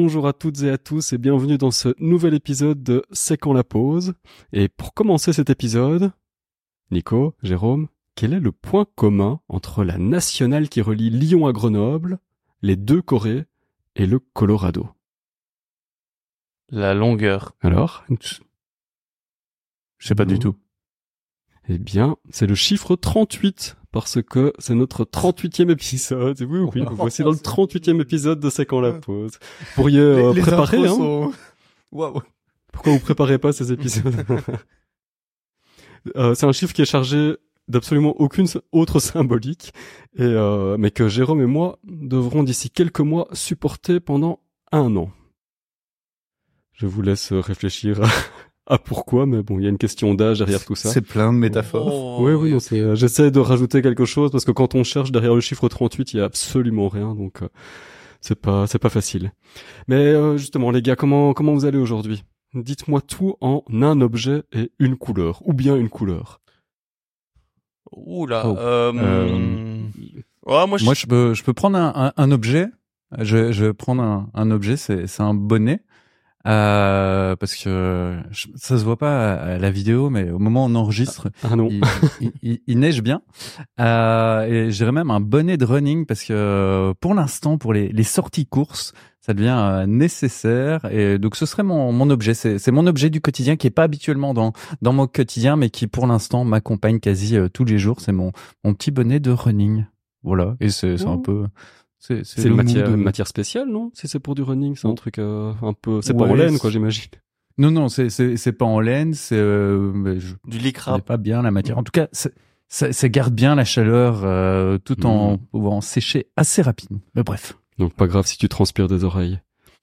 Bonjour à toutes et à tous et bienvenue dans ce nouvel épisode de C'est quand la pause. Et pour commencer cet épisode, Nico, Jérôme, quel est le point commun entre la nationale qui relie Lyon à Grenoble, les deux Corées et le Colorado? La longueur. Alors? Je sais pas du tout. Eh bien, c'est le chiffre 38 parce que c'est notre 38e épisode. Oui, oui, vous voici dans le 38e épisode de C'est quand la pause. Vous pourriez euh, préparer, hein sont... Pourquoi vous préparez pas ces épisodes Euh, C'est un chiffre qui est chargé d'absolument aucune autre symbolique, et euh, mais que Jérôme et moi devrons d'ici quelques mois supporter pendant un an. Je vous laisse réfléchir à, à pourquoi, mais bon, il y a une question d'âge derrière tout ça. C'est plein de métaphores. Oh. Oui, oui, c'est, euh, j'essaie de rajouter quelque chose parce que quand on cherche derrière le chiffre 38, il y a absolument rien, donc euh, c'est pas, c'est pas facile. Mais euh, justement, les gars, comment, comment vous allez aujourd'hui? Dites-moi tout en un objet et une couleur, ou bien une couleur. Oula. Oh. Euh... Euh, moi, je... Moi, je peux, je peux prendre un, un, un objet. Je, je vais prendre un, un objet, c'est, c'est un bonnet. Euh, parce que je- ça se voit pas à la vidéo, mais au moment où on enregistre, Ah il, il- il- il neige bien. Euh, et je dirais même un bonnet de running parce que euh, pour l'instant, pour les, les sorties courses, ça devient euh, nécessaire. Et donc ce serait mon, mon objet. C'est, mon objet du quotidien qui est pas habituellement dans, dans mon quotidien, mais qui pour l'instant m'accompagne quasi euh, tous les jours. C'est mon, mon petit bonnet de running. Voilà. Et c'est, c'est un Oh. peu. C'est, C'est le une matière, une matière spéciale, non? Si c'est pour du running, c'est un Oh. truc euh, un peu. C'est pas en laine, c'est- quoi, j'imagine. Non, non, c'est, c'est, c'est pas en laine. C'est, euh, je, du lycra. connais pas bien la matière. En tout cas, c'est- ça, ça garde bien la chaleur euh, tout en Mhm. pouvant sécher assez rapidement. Mais bref, Donc pas grave si tu transpires des oreilles.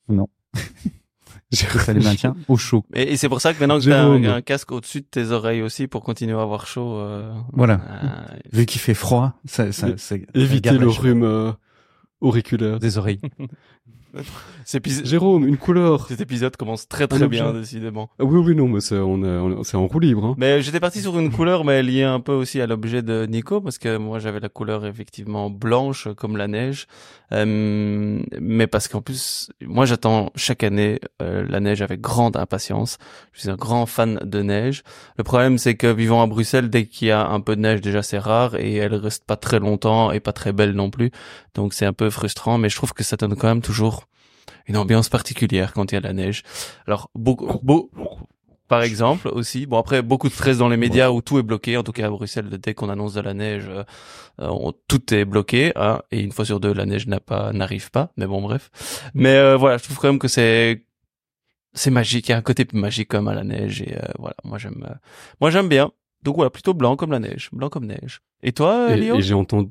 Non. ça les maintient au chaud. Et, et c'est pour ça que maintenant que t'as un, casque au-dessus de tes oreilles aussi pour continuer à avoir chaud. euh, Voilà. euh, Vu qu'il fait froid, ça, ça, ça Éviter le rhume euh, auriculaire. des oreilles. épisode, Jérôme, une couleur. cet épisode commence très Un très bien, objet. décidément. Ah oui, oui, non, mais c'est on on c'est en roue libre. Hein. Mais j'étais parti sur une couleur, mais liée un peu aussi à l'objet de Nico, parce que moi j'avais la couleur effectivement blanche comme la neige, Euh, mais parce qu'en plus, moi j'attends chaque année euh, la neige avec grande impatience. Je suis un grand fan de neige. Le problème c'est que vivant à Bruxelles, dès qu'il y a un peu de neige, déjà c'est rare et elle reste pas très longtemps et pas très belle non plus, donc c'est un peu frustrant. Mais je trouve que ça donne quand même toujours une ambiance particulière quand il y a de la neige. Alors beaucoup, beau, par exemple aussi. Bon après beaucoup de stress dans les médias où tout est bloqué. En tout cas à Bruxelles, dès qu'on annonce de la neige, euh, euh, on- tout est bloqué. Hein, et une fois sur deux, la neige n'a pas n'arrive pas. Mais bon bref. Mais euh, voilà, je trouve quand même que c'est c'est magique. Il y a un côté magique comme à la neige. Et euh, voilà, moi j'aime euh, moi j'aime bien. Donc voilà, plutôt blanc comme la neige, blanc comme neige. Et toi, Et, Léo? et j'ai entendu,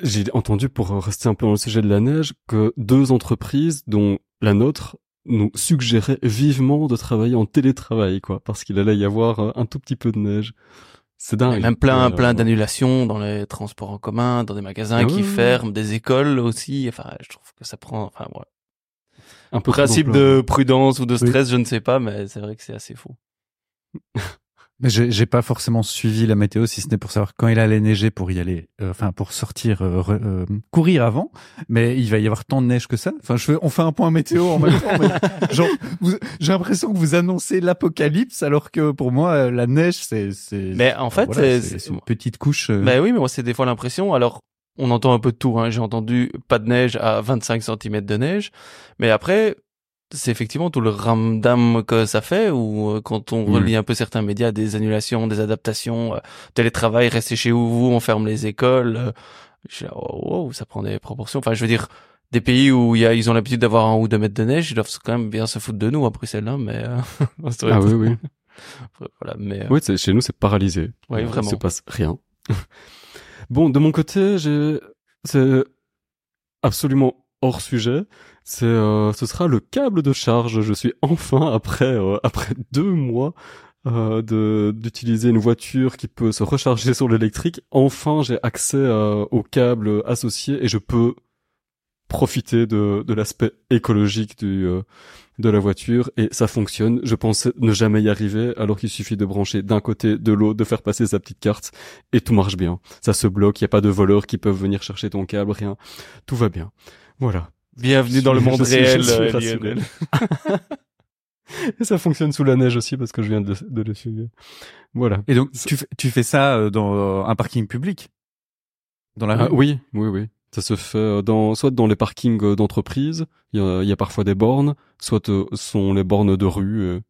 j'ai entendu pour rester un peu dans le sujet de la neige que deux entreprises, dont la nôtre, nous suggéraient vivement de travailler en télétravail, quoi, parce qu'il allait y avoir euh, un tout petit peu de neige. C'est Il y a dingue. même plein, Euh, plein d'annulations dans les transports en commun, dans des magasins Ah qui ouais, ouais, ferment, des écoles aussi. Enfin, je trouve que ça prend, enfin, voilà. un peu Principe de prudence ou de stress, je ne sais pas, mais c'est vrai que c'est assez fou. Mais j'ai pas forcément suivi la météo, si ce n'est pour savoir quand il allait neiger pour y aller, euh, enfin pour sortir, euh, re- euh, courir avant. Mais il va y avoir tant de neige que ça. Enfin, je fais, on fait un point météo en même temps. mais genre, j'ai l'impression que vous annoncez l'apocalypse, alors que pour moi, euh, la neige, c'est, c'est. Mais en fait, voilà, c'est- une petite couche. euh, Ben oui, mais moi, c'est des fois l'impression. Alors, on entend un peu de tout. Hein. J'ai entendu pas de neige à 25 cm de neige. Mais après, c'est effectivement tout le ramdam que ça fait, ou euh, quand on Mm. relie un peu certains médias, des annulations, des adaptations, euh, télétravail, restez chez vous, on ferme les écoles. euh, je oh, wow, ça prend des proportions. Enfin, je veux dire, des pays où y a, ils ont l'habitude d'avoir un ou deux mètres de neige, ils doivent quand même bien se foutre de nous à Bruxelles, hein, mais euh, Ah oui, oui. voilà, mais euh, Oui, chez nous, c'est paralysé. Oui, vraiment. Il se passe rien. bon, de mon côté, j'ai, c'est absolument hors sujet. C'est, euh, ce sera le câble de charge. Je suis enfin après, euh, après deux mois euh, d'utiliser une voiture qui peut se recharger sur l'électrique. Enfin, j'ai accès euh, au câble associé et je peux profiter de, de l'aspect écologique du, euh, de la voiture et ça fonctionne. Je pensais ne jamais y arriver alors qu'il suffit de brancher d'un côté, de l'autre, de faire passer sa petite carte et tout marche bien. Ça se bloque, il n'y a pas de voleurs qui peuvent venir chercher ton câble, rien. Tout va bien. Voilà. Bienvenue dans le monde réel. Lionel. Et ça fonctionne sous la neige aussi parce que je viens de, de le suivre. Voilà. Et donc, tu, fais- tu fais ça euh, dans euh, un parking public? Dans la Ah, rue? oui, oui, oui. Ça se fait euh, dans, soit dans les parkings d'entreprise, il y y a parfois des bornes, soit sont les bornes de rue.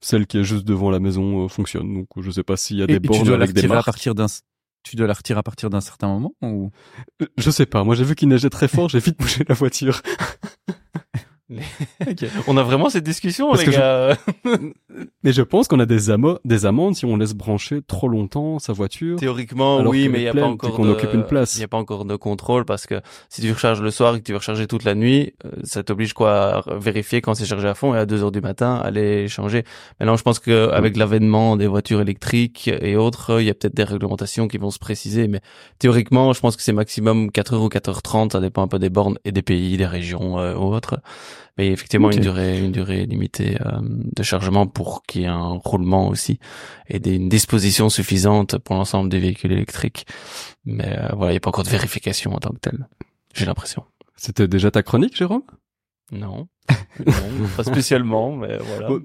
celle qui est juste devant la maison fonctionne. Donc je sais pas s'il y a Et, des et tu bornes dois avec des retirer à partir d'un... Tu dois la retirer à partir d'un certain moment ou? Euh, Je sais pas. Moi j'ai vu qu'il neigeait très fort, j'ai vite bougé la voiture. On a vraiment cette discussion, Parce les je- gars. Mais je pense qu'on a des, amo- des amendes si on laisse brancher trop longtemps sa voiture. Théoriquement, oui, mais il n'y a pas encore qu'on de... occupe une place. Il y a pas encore de contrôle parce que si tu recharges le soir et que tu veux recharger toute la nuit, euh, ça t'oblige quoi à vérifier quand c'est chargé à fond et à 2 heures du matin aller changer. Maintenant, je pense que avec l'avènement des voitures électriques et autres, il y a peut-être des réglementations qui vont se préciser, mais théoriquement, je pense que c'est maximum 4 heures ou 4h30, ça dépend un peu des bornes et des pays, des régions euh, ou autres. Mais effectivement, Ok. une durée, une durée limitée euh, de chargement pour qu'il y ait un roulement aussi et des, une disposition suffisante pour l'ensemble des véhicules électriques. Mais euh, voilà, il n'y a pas encore de vérification en tant que telle. J'ai l'impression. C'était déjà ta chronique, Jérôme? Non. Non, pas spécialement, mais voilà. Bon,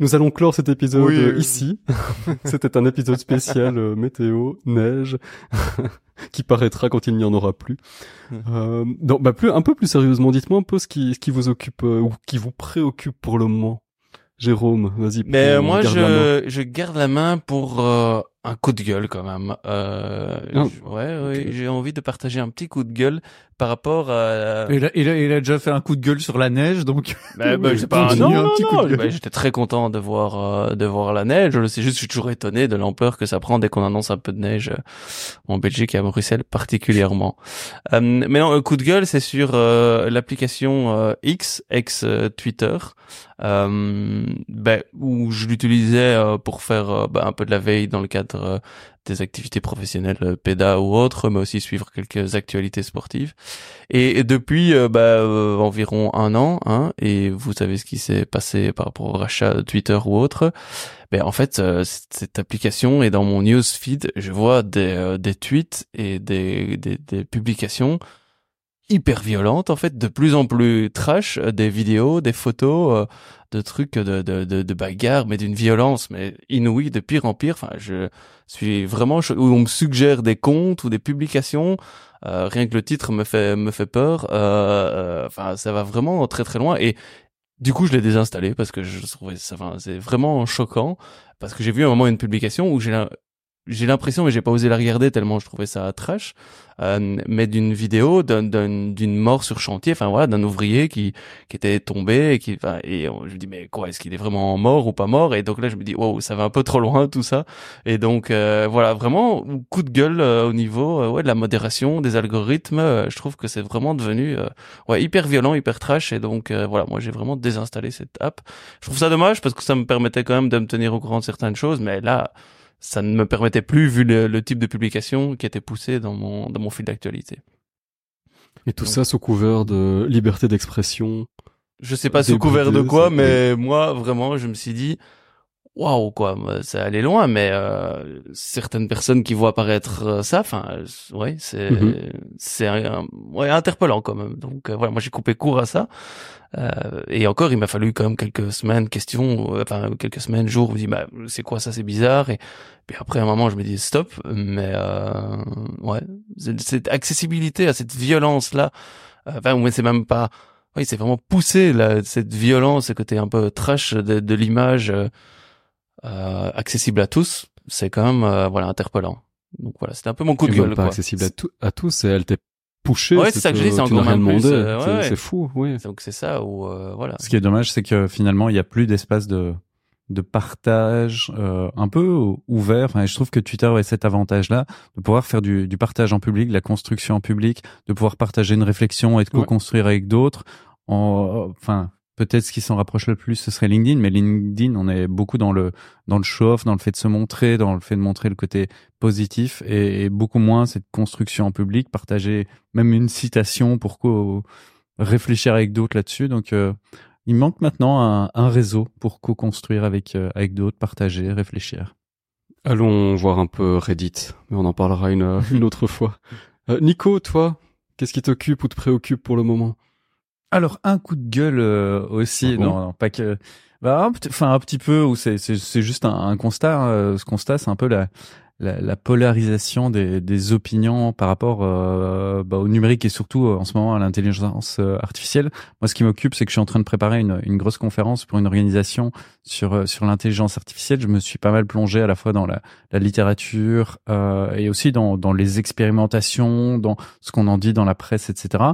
Nous allons clore cet épisode Oui, euh, ici. C'était un épisode spécial euh, météo, neige, qui paraîtra quand il n'y en aura plus. Euh, donc, bah, plus, un peu plus sérieusement, dites-moi un peu ce qui, ce qui vous occupe euh, ou qui vous préoccupe pour le moment. Jérôme, vas-y. Mais on moi, je, je garde la main pour euh, un coup de gueule quand même. Euh, ouais, ouais, j'ai envie de partager un petit coup de gueule par rapport à. il a, il, a, il a déjà fait un coup de gueule sur la neige, donc Bah, bah, c'est pas un non, un non, petit coup de non. gueule. Bah, J'étais très content de voir euh, de voir la neige. C'est juste, je suis toujours étonné de l'ampleur que ça prend dès qu'on annonce un peu de neige euh, en Belgique et à Bruxelles particulièrement. Euh, mais non, un coup de gueule, c'est sur euh, l'application euh, X, ex euh, Twitter, euh, ben, où je l'utilisais euh, pour faire euh, ben, un peu de la veille dans le cadre euh, des activités professionnelles, euh, PEDA ou autres, mais aussi suivre quelques actualités sportives. Et, depuis euh, bah, environ un an, hein, et vous savez ce qui s'est passé par rapport au rachat de Twitter ou autre, ben en fait cette application est dans mon newsfeed, je vois des, tweets et des publications hyper violentes en fait, de plus en plus trash, euh, des vidéos, des photos, euh, de trucs de, de, de, de bagarres, mais d'une violence mais inouïe, de pire en pire. Enfin, je suis vraiment où on me suggère des comptes ou des publications euh, rien que le titre me fait me fait peur. Euh, euh, Enfin, ça va vraiment très très loin. Et du coup, je l'ai désinstallé parce que je trouvais ça. Enfin, c'est vraiment choquant parce que j'ai vu à un moment une publication où j'ai j'ai l'impression, mais j'ai pas osé la regarder tellement je trouvais ça trash, euh, mais d'une vidéo d'un- d'un- d'une mort sur chantier, enfin voilà, d'un ouvrier qui qui était tombé et qui, et je me dis mais quoi, est-ce qu'il est vraiment mort ou pas mort? Et donc là, je me dis wow, ça va un peu trop loin tout ça. Et donc euh, voilà, vraiment coup de gueule euh, au niveau euh, ouais de la modération, des algorithmes. euh, je trouve que c'est vraiment devenu euh, ouais hyper violent, hyper trash. Et donc voilà, moi j'ai vraiment désinstallé cette app. Je trouve ça dommage parce que ça me permettait quand même de me tenir au courant de certaines choses, mais là ça ne me permettait plus vu le, le type de publication qui était poussé dans mon dans mon fil d'actualité. Et tout ça sous couvert de liberté d'expression. Je sais pas sous couvert de quoi, mais moi vraiment, je me suis dit waouh quoi, ça allait loin, mais euh, certaines personnes qui voient apparaître euh, ça, enfin ouais, c'est Mhm. c'est un- un- ouais interpellant quand même. Donc euh, voilà, moi j'ai coupé court à ça. Euh, et encore, il m'a fallu quand même quelques semaines, questions, euh, enfin quelques semaines, jours, où je me dis bah c'est quoi ça, c'est bizarre. Et puis après un moment, je me dis stop. Mais euh, ouais, cette- accessibilité à cette violence là, enfin ouais, c'est même pas oui, c'est vraiment poussé là, cette violence, ce côté un peu trash de, de l'image accessible à tous. C'est quand même euh, voilà interpellant. Donc voilà, c'était un peu mon coup de gueule. pas quoi. accessible à, tout, à tous et elle t'est poussée. Ouais, c'est ça que je dis, c'est encore rien demandé. euh, ouais, C'est- ouais. Fou, oui. Donc c'est ça où euh, voilà. Ce qui est dommage, c'est que finalement, il n'y a plus d'espace de de partage euh, un peu ouvert. Enfin, je trouve que Twitter a cet avantage-là de pouvoir faire du, du partage en public, de la construction en public, de pouvoir partager une réflexion et de co-construire avec d'autres. En, enfin, peut-être ce qui s'en rapproche le plus, ce serait LinkedIn, mais LinkedIn, on est beaucoup dans le dans le show-off, dans le fait de se montrer, dans le fait de montrer le côté positif, et, et beaucoup moins cette construction en public, partager même une citation pour co- réfléchir avec d'autres là-dessus. Donc euh, il manque maintenant un, un réseau pour co-construire avec, euh, avec d'autres, partager, réfléchir. Allons voir un peu Reddit, mais on en parlera une, une autre fois. Euh, Nico, toi, qu'est-ce qui t'occupe ou te préoccupe pour le moment? Alors un coup de gueule euh, aussi, Ah bon non, non, pas que, bah, enfin un petit peu où c'est c'est juste un, un constat. hein. ce constat, c'est un peu la, la la polarisation des des opinions par rapport euh, bah, au numérique et surtout euh, en ce moment à l'intelligence euh, artificielle. Moi, ce qui m'occupe, c'est que je suis en train de préparer une une grosse conférence pour une organisation sur euh, sur l'intelligence artificielle. Je me suis pas mal plongé à la fois dans la la littérature euh, et aussi dans dans les expérimentations, dans ce qu'on en dit dans la presse, etc.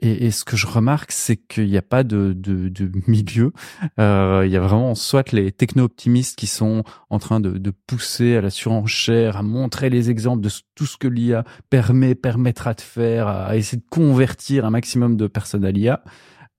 Et, et ce que je remarque, c'est qu'il n'y a pas de, de, de milieu. Euh, il y a vraiment soit les techno-optimistes qui sont en train de, de pousser à la surenchère, à montrer les exemples de tout ce que l'IA permet, permettra de faire, à essayer de convertir un maximum de personnes à l'IA.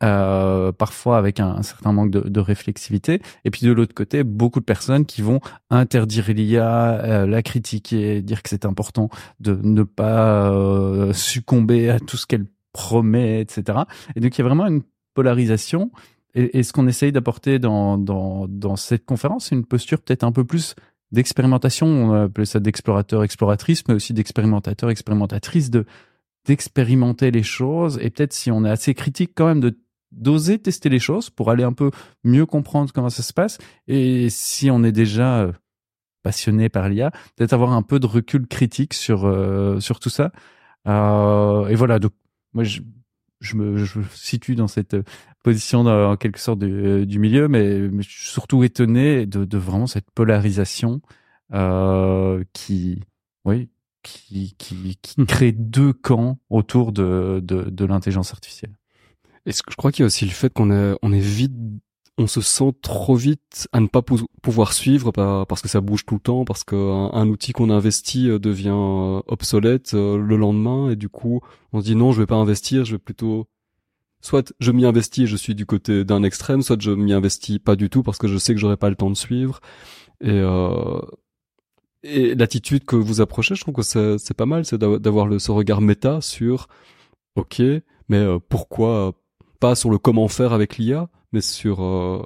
Euh, parfois avec un, certain manque de, de réflexivité. Et puis de l'autre côté, beaucoup de personnes qui vont interdire l'IA, euh, la critiquer, dire que c'est important de ne pas euh, succomber à tout ce qu'elle promet, etc. Et donc il y a vraiment une polarisation. Et, ce qu'on essaye d'apporter dans, dans, dans cette conférence, c'est une posture peut-être un peu plus d'expérimentation, on appelle ça d'explorateur, exploratrice, mais aussi d'expérimentateur, expérimentatrice, de d'expérimenter les choses. Et peut-être si on est assez critique quand même de d'oser tester les choses pour aller un peu mieux comprendre comment ça se passe. Et si on est déjà euh, passionné par l'IA, peut-être avoir un peu de recul critique sur euh, sur tout ça. Euh, et voilà, donc moi je, je me je me situe dans cette position dans- en quelque sorte du, du milieu, mais, mais je suis surtout étonné de, de vraiment cette polarisation euh, qui, oui, qui qui, qui crée deux camps autour de de, de l'intelligence artificielle. Et je crois qu'il y a aussi le fait qu'on est, on est vite, on se sent trop vite à ne pas pou- pouvoir suivre par- parce que ça bouge tout le temps, parce qu'un un outil qu'on a investi euh, devient euh, obsolète euh, le lendemain. Et du coup on se dit non je vais pas investir, je vais plutôt soit je m'y investis et je suis du côté d'un extrême, soit je m'y investis pas du tout parce que je sais que j'aurai pas le temps de suivre. Et et l'attitude que vous approchez, je trouve que c'est pas mal, c'est d'avoir ce regard méta sur ok, mais pourquoi pas sur le comment faire avec l'IA, mais sur euh,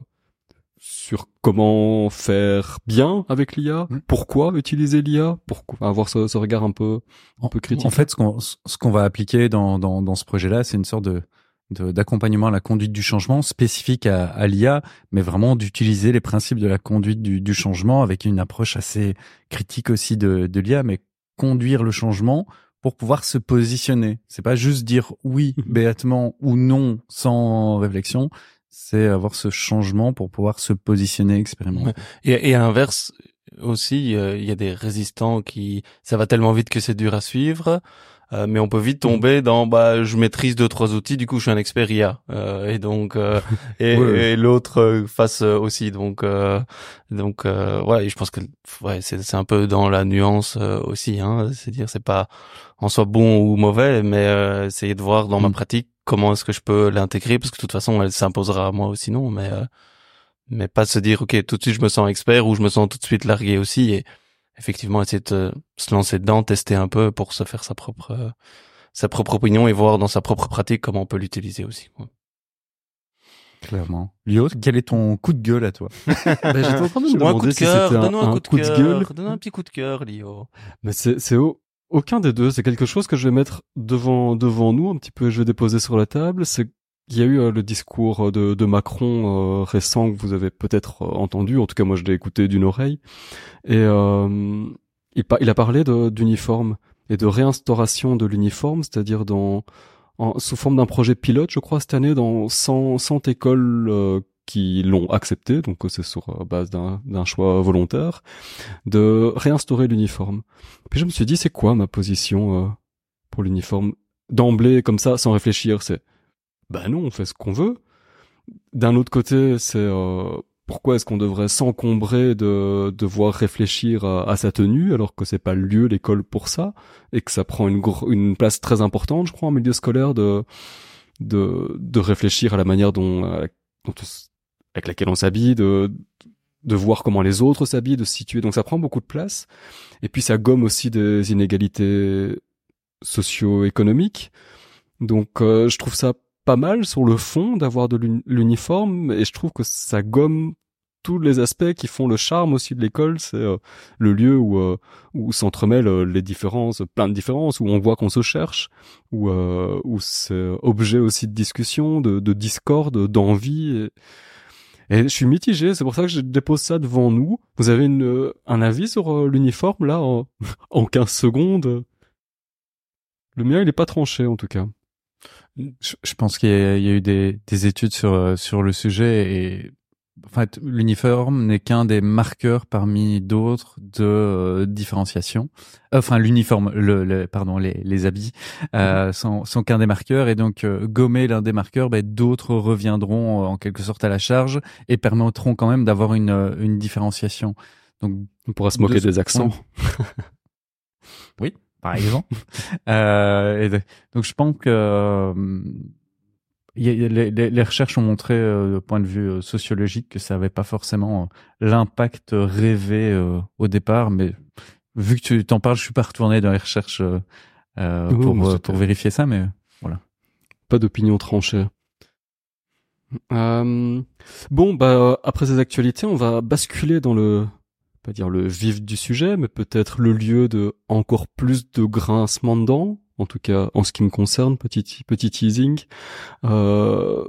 sur comment faire bien avec l'IA, Mm. pourquoi utiliser l'IA, pourquoi? Avoir ce, ce regard un peu un peu critique. En fait, ce qu'on ce qu'on va appliquer dans dans, dans ce projet-là, c'est une sorte de d'accompagnement à la conduite du changement spécifique à, à l'IA, mais vraiment d'utiliser les principes de la conduite du, du changement avec une approche assez critique aussi de, de l'IA, mais conduire le changement pour pouvoir se positionner. C'est pas juste dire oui Mhm. béatement ou non sans réflexion. C'est avoir ce changement pour pouvoir se positionner, expérimenter. Et, et à l'inverse aussi, euh, il y a des résistants qui, ça va tellement vite que c'est dur à suivre. euh, mais on peut vite tomber dans bah je maîtrise deux trois outils du coup je suis un expert IA euh, et donc euh, et, Ouais, et l'autre euh, face euh, aussi donc euh, donc euh, ouais et je pense que ouais c'est c'est un peu dans la nuance aussi hein c'est dire c'est pas en soi bon ou mauvais mais euh, essayer de voir dans ma Mm. pratique comment est-ce que je peux l'intégrer parce que de toute façon elle s'imposera à moi ou sinon mais euh, mais pas de se dire ok tout de suite je me sens expert ou je me sens tout de suite largué aussi et effectivement essayer de euh, se lancer dedans tester un peu pour se faire sa propre euh, sa propre opinion et voir dans sa propre pratique comment on peut l'utiliser aussi quoi. Clairement. Lio, quel est ton coup de gueule à toi? Ben, j'étais en train de me Donne-nous un coup de si cœur c'était un, donne-nous un, un coup de coup de cœur gueule. donne-nous un petit coup de cœur Lio Mais c'est c'est aucun des deux. C'est quelque chose que je vais mettre devant devant nous un petit peu. Je vais déposer sur la table. C'est il y a eu euh, le discours de, de Macron euh, récent que vous avez peut-être euh, entendu. En tout cas, moi, je l'ai écouté d'une oreille. Et euh, il, a parlé d'uniforme et de réinstauration de l'uniforme, c'est-à-dire dans en, sous forme d'un projet pilote, je crois, cette année, dans 100, 100 écoles euh, qui l'ont accepté, donc euh, c'est sur euh, base d'un choix volontaire, de réinstaurer l'uniforme. Puis je me suis dit, c'est quoi ma position euh, pour l'uniforme D'emblée, comme ça, sans réfléchir, c'est bah non, on fait ce qu'on veut. D'un autre côté, c'est euh, pourquoi est-ce qu'on devrait s'encombrer de devoir réfléchir à, à sa tenue alors que c'est pas le lieu l'école pour ça et que ça prend une une place très importante, je crois, en milieu scolaire de de de réfléchir à la manière dont, dont avec laquelle on s'habille, de de voir comment les autres s'habillent, de se situer. Donc ça prend beaucoup de place. Et puis ça gomme aussi des inégalités socio-économiques. Donc euh, je trouve ça pas mal sur le fond d'avoir de l'uni- l'uniforme et je trouve que ça gomme tous les aspects qui font le charme aussi de l'école. C'est euh, le lieu où euh, où s'entremêlent euh, les différences, plein de différences, où on voit qu'on se cherche, où où c'est objet aussi de discussion, de, de discorde, d'envie. Et, je suis mitigé. C'est pour ça que je dépose ça devant nous. Vous avez une, un avis sur l'uniforme là en, en 15 secondes? Le mien, il est pas tranché en tout cas. Je, pense qu'il y, y, a eu des, des études sur sur le sujet et en fait, l'uniforme n'est qu'un des marqueurs parmi d'autres de euh, différenciation. Enfin, l'uniforme, le, pardon, les, les habits euh, mhm. sont, sont qu'un des marqueurs et donc euh, gommer l'un des marqueurs, ben, d'autres reviendront en quelque sorte à la charge et permettront quand même d'avoir une, une différenciation. Donc, on pourra se moquer des accents. oui, par exemple. et donc, je pense que les, recherches ont montré, euh, du point de vue euh, sociologique, que ça n'avait pas forcément euh, l'impact rêvé au départ. Mais vu que tu t'en parles, je suis pas retourné dans les recherches pour, pour vérifier ça, mais voilà. Pas d'opinion tranchée. bon, bah après ces actualités, on va basculer dans le pas dire le vif du sujet, mais peut-être le lieu de encore plus de grincement de dents, en tout cas en ce qui me concerne, petit, petit teasing, euh,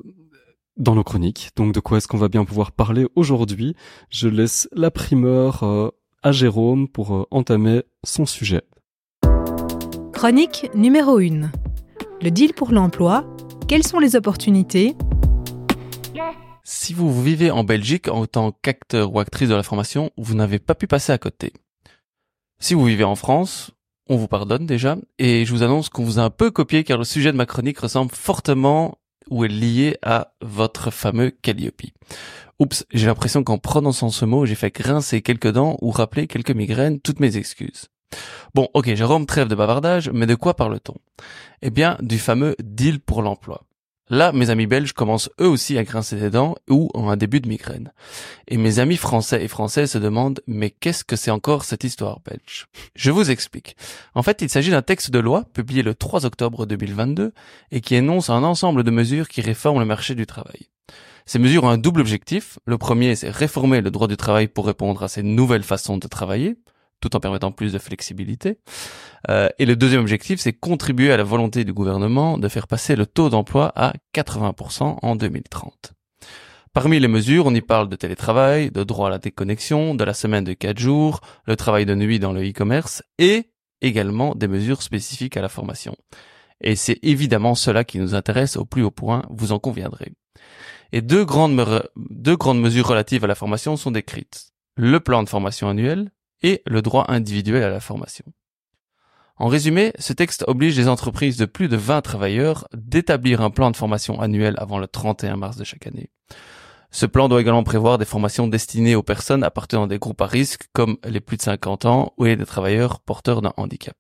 dans nos chroniques. Donc de quoi est-ce qu'on va bien pouvoir parler aujourd'hui? Je laisse la primeur euh, à Jérôme pour euh, entamer son sujet. Chronique numéro 1. Le deal pour l'emploi. Quelles sont les opportunités? Si vous vivez en Belgique en tant qu'acteur ou actrice de la formation, vous n'avez pas pu passer à côté. Si vous vivez en France, on vous pardonne déjà, et je vous annonce qu'on vous a un peu copié car le sujet de ma chronique ressemble fortement ou est lié à votre fameux Calliope. Oups, j'ai l'impression qu'en prononçant ce mot, j'ai fait grincer quelques dents ou rappeler quelques migraines, toutes mes excuses. Bon, ok, Jérôme, trêve de bavardage, mais de quoi parle-t-on? Eh bien, du fameux deal pour l'emploi. Là, mes amis belges commencent eux aussi à grincer des dents ou ont un début de migraine. Et mes amis français et françaises se demandent mais qu'est-ce que c'est encore cette histoire belge? Je vous explique. En fait, il s'agit d'un texte de loi publié le 3 octobre 2022 et qui énonce un ensemble de mesures qui réforment le marché du travail. Ces mesures ont un double objectif. Le premier, c'est réformer le droit du travail pour répondre à ces nouvelles façons de travailler tout en permettant plus de flexibilité. Euh, et le deuxième objectif, c'est contribuer à la volonté du gouvernement de faire passer le taux d'emploi à 80% en 2030. Parmi les mesures, on y parle de télétravail, de droit à la déconnexion, de la semaine de 4 jours, le travail de nuit dans le e-commerce et également des mesures spécifiques à la formation. Et c'est évidemment cela qui nous intéresse au plus haut point, vous en conviendrez. Et deux grandes, deux grandes mesures relatives à la formation sont décrites. Le plan de formation annuel et le droit individuel à la formation. En résumé, ce texte oblige les entreprises de plus de 20 travailleurs d'établir un plan de formation annuel avant le 31 mars de chaque année. Ce plan doit également prévoir des formations destinées aux personnes appartenant à des groupes à risque comme les plus de 50 ans ou les travailleurs porteurs d'un handicap.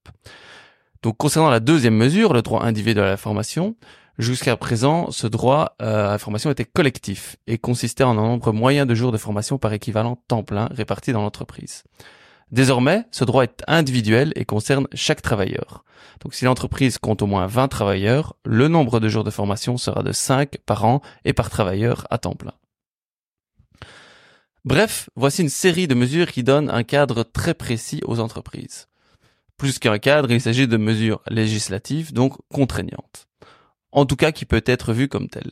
Donc concernant la deuxième mesure, le droit individuel à la formation, jusqu'à présent, ce droit euh, à la formation était collectif et consistait en un nombre moyen de jours de formation par équivalent temps plein réparti dans l'entreprise. Désormais, ce droit est individuel et concerne chaque travailleur. Donc si l'entreprise compte au moins 20 travailleurs, le nombre de jours de formation sera de 5 par an et par travailleur à temps plein. Bref, voici une série de mesures qui donnent un cadre très précis aux entreprises. Plus qu'un cadre, il s'agit de mesures législatives, donc contraignantes. En tout cas qui peut être vu comme tel.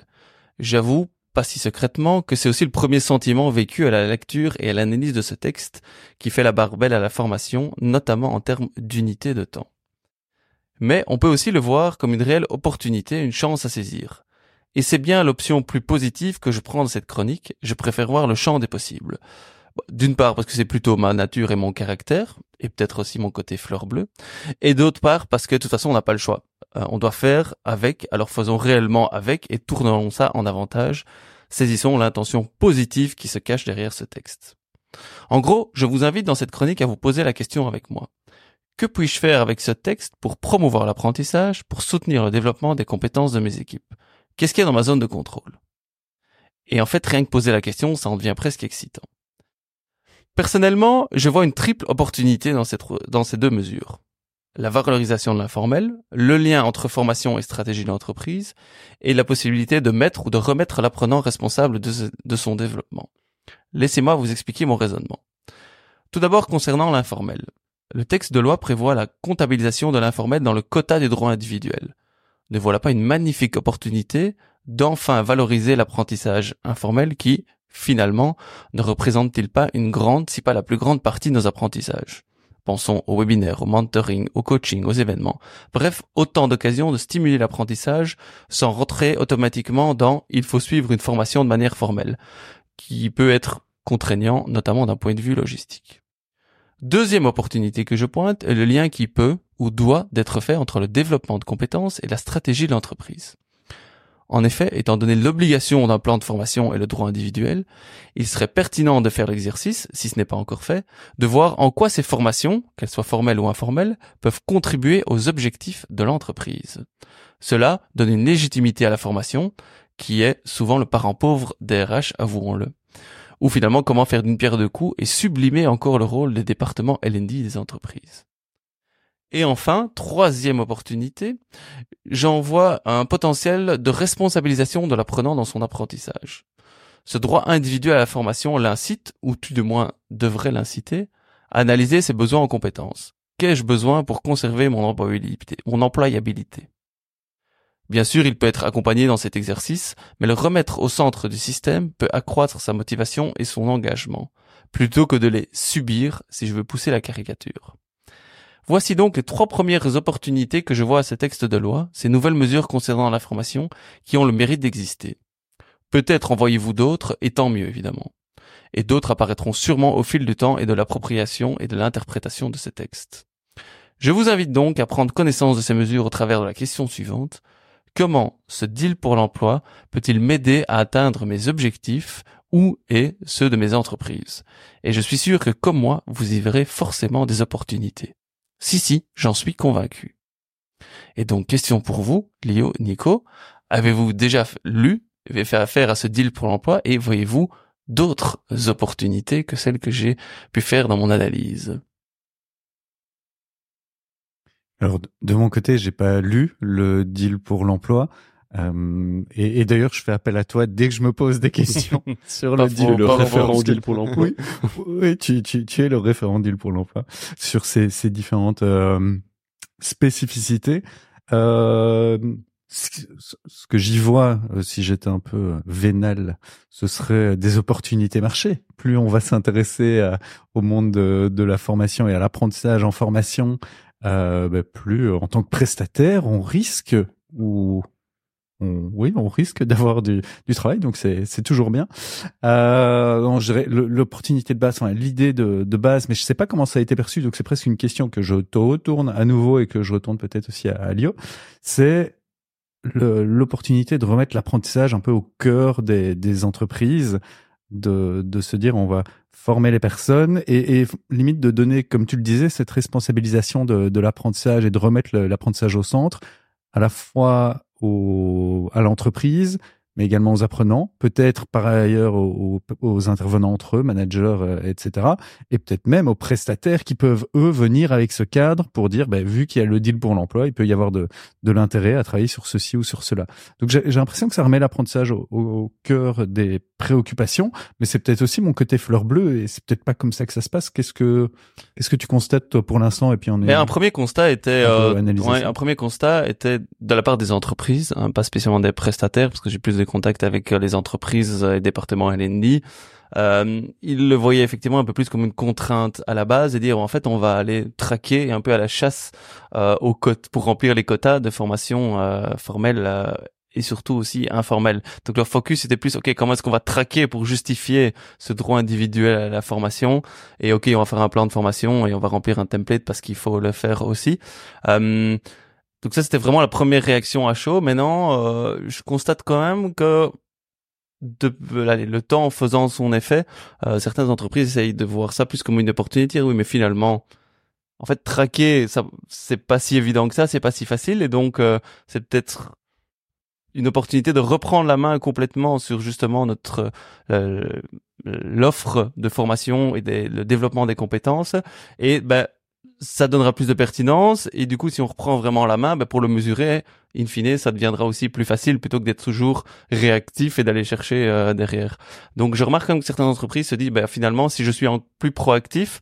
J'avoue, pas si secrètement, que c'est aussi le premier sentiment vécu à la lecture et à l'analyse de ce texte qui fait la barbelle à la formation, notamment en termes d'unité de temps. Mais on peut aussi le voir comme une réelle opportunité, une chance à saisir. Et c'est bien l'option plus positive que je prends dans cette chronique, je préfère voir le champ des possibles. D'une part parce que c'est plutôt ma nature et mon caractère, et peut-être aussi mon côté fleur bleue, et d'autre part parce que de toute façon on n'a pas le choix. Euh, on doit faire avec, alors faisons réellement avec et tournons ça en avantage. Saisissons l'intention positive qui se cache derrière ce texte. En gros, je vous invite dans cette chronique à vous poser la question avec moi. Que puis-je faire avec ce texte pour promouvoir l'apprentissage, pour soutenir le développement des compétences de mes équipes? Qu'est-ce qu'il y a dans ma zone de contrôle? Et en fait, rien que poser la question, ça en devient presque excitant. Personnellement, je vois une triple opportunité dans, ces deux mesures la valorisation de l'informel, le lien entre formation et stratégie d'entreprise, et la possibilité de mettre ou de remettre l'apprenant responsable de, son développement. Laissez-moi vous expliquer mon raisonnement. Tout d'abord concernant l'informel. Le texte de loi prévoit la comptabilisation de l'informel dans le quota des droits individuels. Ne voilà pas une magnifique opportunité d'enfin valoriser l'apprentissage informel qui, finalement, ne représente-t-il pas une grande, si pas la plus grande partie de nos apprentissages? Pensons aux webinaires, au mentoring, au coaching, aux événements. Bref, autant d'occasions de stimuler l'apprentissage sans rentrer automatiquement dans il faut suivre une formation de manière formelle, qui peut être contraignant, notamment d'un point de vue logistique. Deuxième opportunité que je pointe est le lien qui peut ou doit d'être fait entre le développement de compétences et la stratégie de l'entreprise. En effet, étant donné l'obligation d'un plan de formation et le droit individuel, il serait pertinent de faire l'exercice, si ce n'est pas encore fait, de voir en quoi ces formations, qu'elles soient formelles ou informelles, peuvent contribuer aux objectifs de l'entreprise. Cela donne une légitimité à la formation, qui est souvent le parent pauvre des RH, avouons-le. Ou finalement comment faire d'une pierre deux coups et sublimer encore le rôle des départements L&D des entreprises. Et enfin, troisième opportunité, j'en vois un potentiel de responsabilisation de l'apprenant dans son apprentissage. Ce droit individuel à la formation l'incite, ou tout de moins devrait l'inciter, à analyser ses besoins en compétences. Qu'ai-je besoin pour conserver mon employabilité, mon employabilité? Bien sûr, il peut être accompagné dans cet exercice, mais le remettre au centre du système peut accroître sa motivation et son engagement, plutôt que de les subir si je veux pousser la caricature. Voici donc les trois premières opportunités que je vois à ce texte de loi, ces nouvelles mesures concernant la formation, qui ont le mérite d'exister. Peut-être en voyez-vous d'autres, et tant mieux évidemment. Et d'autres apparaîtront sûrement au fil du temps et de l'appropriation et de l'interprétation de ces textes. Je vous invite donc à prendre connaissance de ces mesures au travers de la question suivante. Comment ce deal pour l'emploi peut-il m'aider à atteindre mes objectifs ou et ceux de mes entreprises? Et je suis sûr que comme moi, vous y verrez forcément des opportunités. Si, si, j'en suis convaincu. Et donc, question pour vous, Léo, Nico, avez-vous déjà lu fait affaire à ce deal pour l'emploi et voyez-vous d'autres opportunités que celles que j'ai pu faire dans mon analyse? Alors, de mon côté, j'ai pas lu le deal pour l'emploi. Euh, et, et d'ailleurs, je fais appel à toi dès que je me pose des questions sur le deal. le référent deal pour l'emploi. Oui, oui tu, tu, tu, es le référent deal pour l'emploi sur ces, ces différentes euh, spécificités. Euh, ce, que j'y vois, si j'étais un peu vénal, ce serait des opportunités marché. Plus on va s'intéresser au monde de, de, la formation et à l'apprentissage en formation, bah, plus en tant que prestataire, on risque ou oui, on risque d'avoir du, du, travail, donc c'est toujours bien. Euh, L'opportunité de base, enfin, l'idée de, de, base, mais je sais pas comment ça a été perçu, donc c'est presque une question que je te retourne à nouveau et que je retourne peut-être aussi à, à Lio. C'est l'opportunité de remettre l'apprentissage un peu au cœur des, des entreprises, de, de, se dire on va former les personnes et, et, limite de donner, comme tu le disais, cette responsabilisation de, de l'apprentissage et de remettre l'apprentissage au centre, à la fois au, à l'entreprise, mais également aux apprenants, peut-être par ailleurs aux, aux, intervenants entre eux, managers, euh, etc. Et peut-être même aux prestataires qui peuvent, eux, venir avec ce cadre pour dire, bah, vu qu'il y a le deal pour l'emploi, il peut y avoir de, de l'intérêt à travailler sur ceci ou sur cela. Donc j'ai l'impression que ça remet l'apprentissage au, au, cœur des préoccupations, mais c'est peut-être aussi mon côté fleur bleue et c'est peut-être pas comme ça que ça se passe. Qu'est-ce que, est-ce que tu constates toi pour l'instant et puis on est. Mais un premier constat était, euh, ouais, un premier constat était de la part des entreprises, hein, pas spécialement des prestataires, parce que j'ai plus de contact avec euh, les entreprises et départements LND, euh, il le voyait effectivement un peu plus comme une contrainte à la base et dire en fait on va aller traquer un peu à la chasse euh, aux cotes pour remplir les quotas de formation euh, formelle euh, et surtout aussi informelle. Donc leur focus était plus ok comment est-ce qu'on va traquer pour justifier ce droit individuel à la formation? Et ok on va faire un plan de formation et on va remplir un template parce qu'il faut le faire aussi. Euh, donc ça, c'était vraiment la première réaction à chaud. Maintenant, euh, je constate quand même que de, le temps faisant son effet, euh, certaines entreprises essayent de voir ça plus comme une opportunité. Oui, mais finalement, en fait, traquer, ça, c'est pas si évident que ça, c'est pas si facile, et donc euh, c'est peut-être une opportunité de reprendre la main complètement sur justement notre l'offre de formation et des, le développement des compétences. Et ben ça donnera plus de pertinence et du coup si on reprend vraiment la main ben, pour le mesurer in fine ça deviendra aussi plus facile plutôt que d'être toujours réactif et d'aller chercher euh, derrière donc je remarque quand même que certaines entreprises se disent ben, finalement si je suis en plus proactif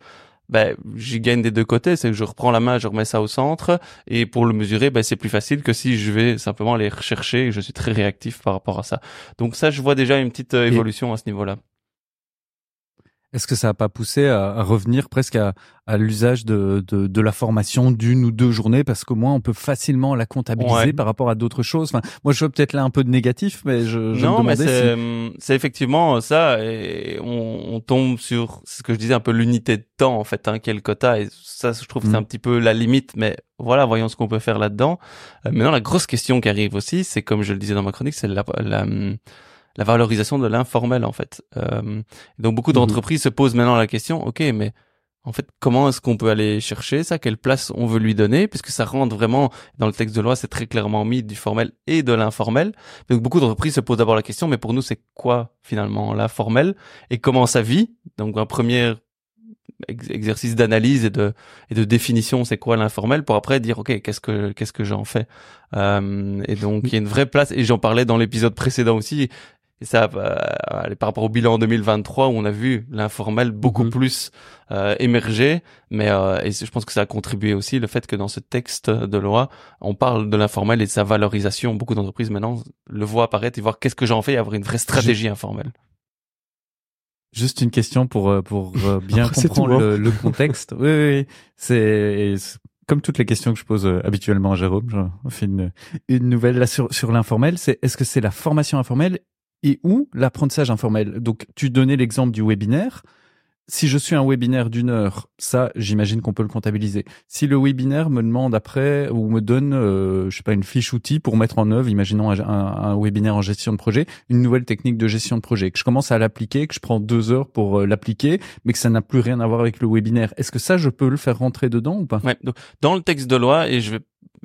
ben, j'y gagne des deux côtés, c'est que je reprends la main, je remets ça au centre, et pour le mesurer, ben, c'est plus facile que si je vais simplement aller rechercher, et je suis très réactif par rapport à ça. Donc ça, je vois déjà une petite euh, évolution à ce niveau-là. Est-ce que ça n'a pas poussé à, revenir presque à, l'usage de, de, la formation d'une ou deux journées parce qu'au moins on peut facilement la comptabiliser par rapport à d'autres choses? Enfin, moi je vois peut-être là un peu de négatif, mais je, je non, mais c'est effectivement ça et on, tombe sur ce que je disais un peu l'unité de temps en fait, hein, quel quota et ça je trouve que c'est un petit peu la limite, mais voilà, voyons ce qu'on peut faire là-dedans. Euh, maintenant la grosse question qui arrive aussi, c'est comme je le disais dans ma chronique, c'est la, la la valorisation de l'informel en fait. Euh, donc beaucoup mhm. d'entreprises se posent maintenant la question, ok, mais en fait, comment est-ce qu'on peut aller chercher ça? Quelle place on veut lui donner? Puisque ça rentre vraiment dans le texte de loi, c'est très clairement mis du formel et de l'informel. Donc beaucoup d'entreprises se posent d'abord la question, mais pour nous, c'est quoi finalement l'informel et comment ça vit? Donc un premier exercice d'analyse et de et de définition c'est quoi l'informel? Pour après dire ok qu'est-ce que qu'est-ce que j'en fais? Euh, et donc il y a une vraie place et j'en parlais dans l'épisode précédent aussi et ça, euh, par rapport au bilan 2023 où on a vu l'informel beaucoup mhm. plus euh, émerger, mais euh, et je pense que ça a contribué aussi le fait que dans ce texte de loi, on parle de l'informel et de sa valorisation. Beaucoup d'entreprises maintenant le voient apparaître et voir qu'est-ce que j'en fais et avoir une vraie stratégie informelle. Juste une question pour euh, pour euh, bien comprendre le, le, contexte. oui, oui, c'est comme toutes les questions que je pose habituellement à Jérôme, je fais une, une nouvelle là sur, sur l'informel. C'est est-ce que c'est la formation informelle et où l'apprentissage informel. Donc, tu donnais l'exemple du webinaire. Si je suis un webinaire d'une heure, ça, j'imagine qu'on peut le comptabiliser. Si le webinaire me demande après ou me donne, euh, je sais pas, une fiche outil pour mettre en œuvre, imaginons un, un, webinaire en gestion de projet, une nouvelle technique de gestion de projet, que je commence à l'appliquer, que je prends deux heures pour euh, l'appliquer, mais que ça n'a plus rien à voir avec le webinaire. Est-ce que ça, je peux le faire rentrer dedans ou pas? Ouais, Dans le texte de loi, et je vais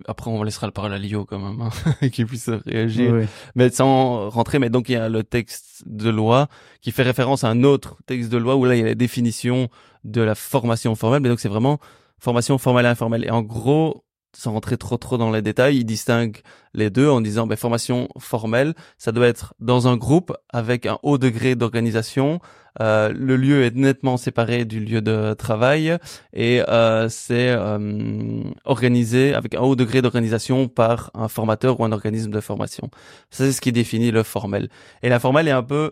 après on laissera le parole à Lio quand même hein, qui puisse réagir. Mais sans rentrer mais donc il y a le texte de loi qui fait référence à un autre texte de loi où là il y a la définition de la formation formelle. Mais donc c'est vraiment formation formelle et informelle. Et en gros sans rentrer trop trop dans les détails, il distingue les deux en disant ben, formation formelle, ça doit être dans un groupe avec un haut degré d'organisation. Euh, le lieu est nettement séparé du lieu de travail et euh, c'est euh, organisé avec un haut degré d'organisation par un formateur ou un organisme de formation. Ça c'est ce qui définit le formel. Et l'informel est un peu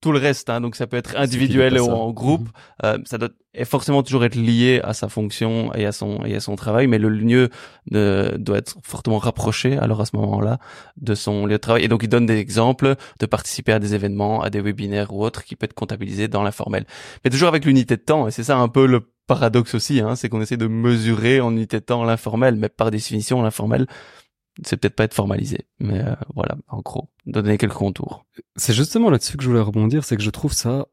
tout le reste. Hein, donc ça peut être individuel ou en groupe. Mhm. Euh, ça doit forcément toujours être lié à sa fonction et à son et à son travail, mais le lieu de, doit être fortement rapproché. Alors à ce moment-là, de son lieu de travail. Et donc il donne des exemples de participer à des événements, à des webinaires ou autres qui peut être comptabilisé dans l'informel. Mais toujours avec l'unité de temps. Et c'est ça un peu le paradoxe aussi, hein, c'est qu'on essaie de mesurer en unité de temps l'informel, mais par définition l'informel c'est peut-être pas être formalisé, mais euh, voilà, en gros, donner quelques contours. C'est justement là-dessus que je voulais rebondir, c'est que je trouve ça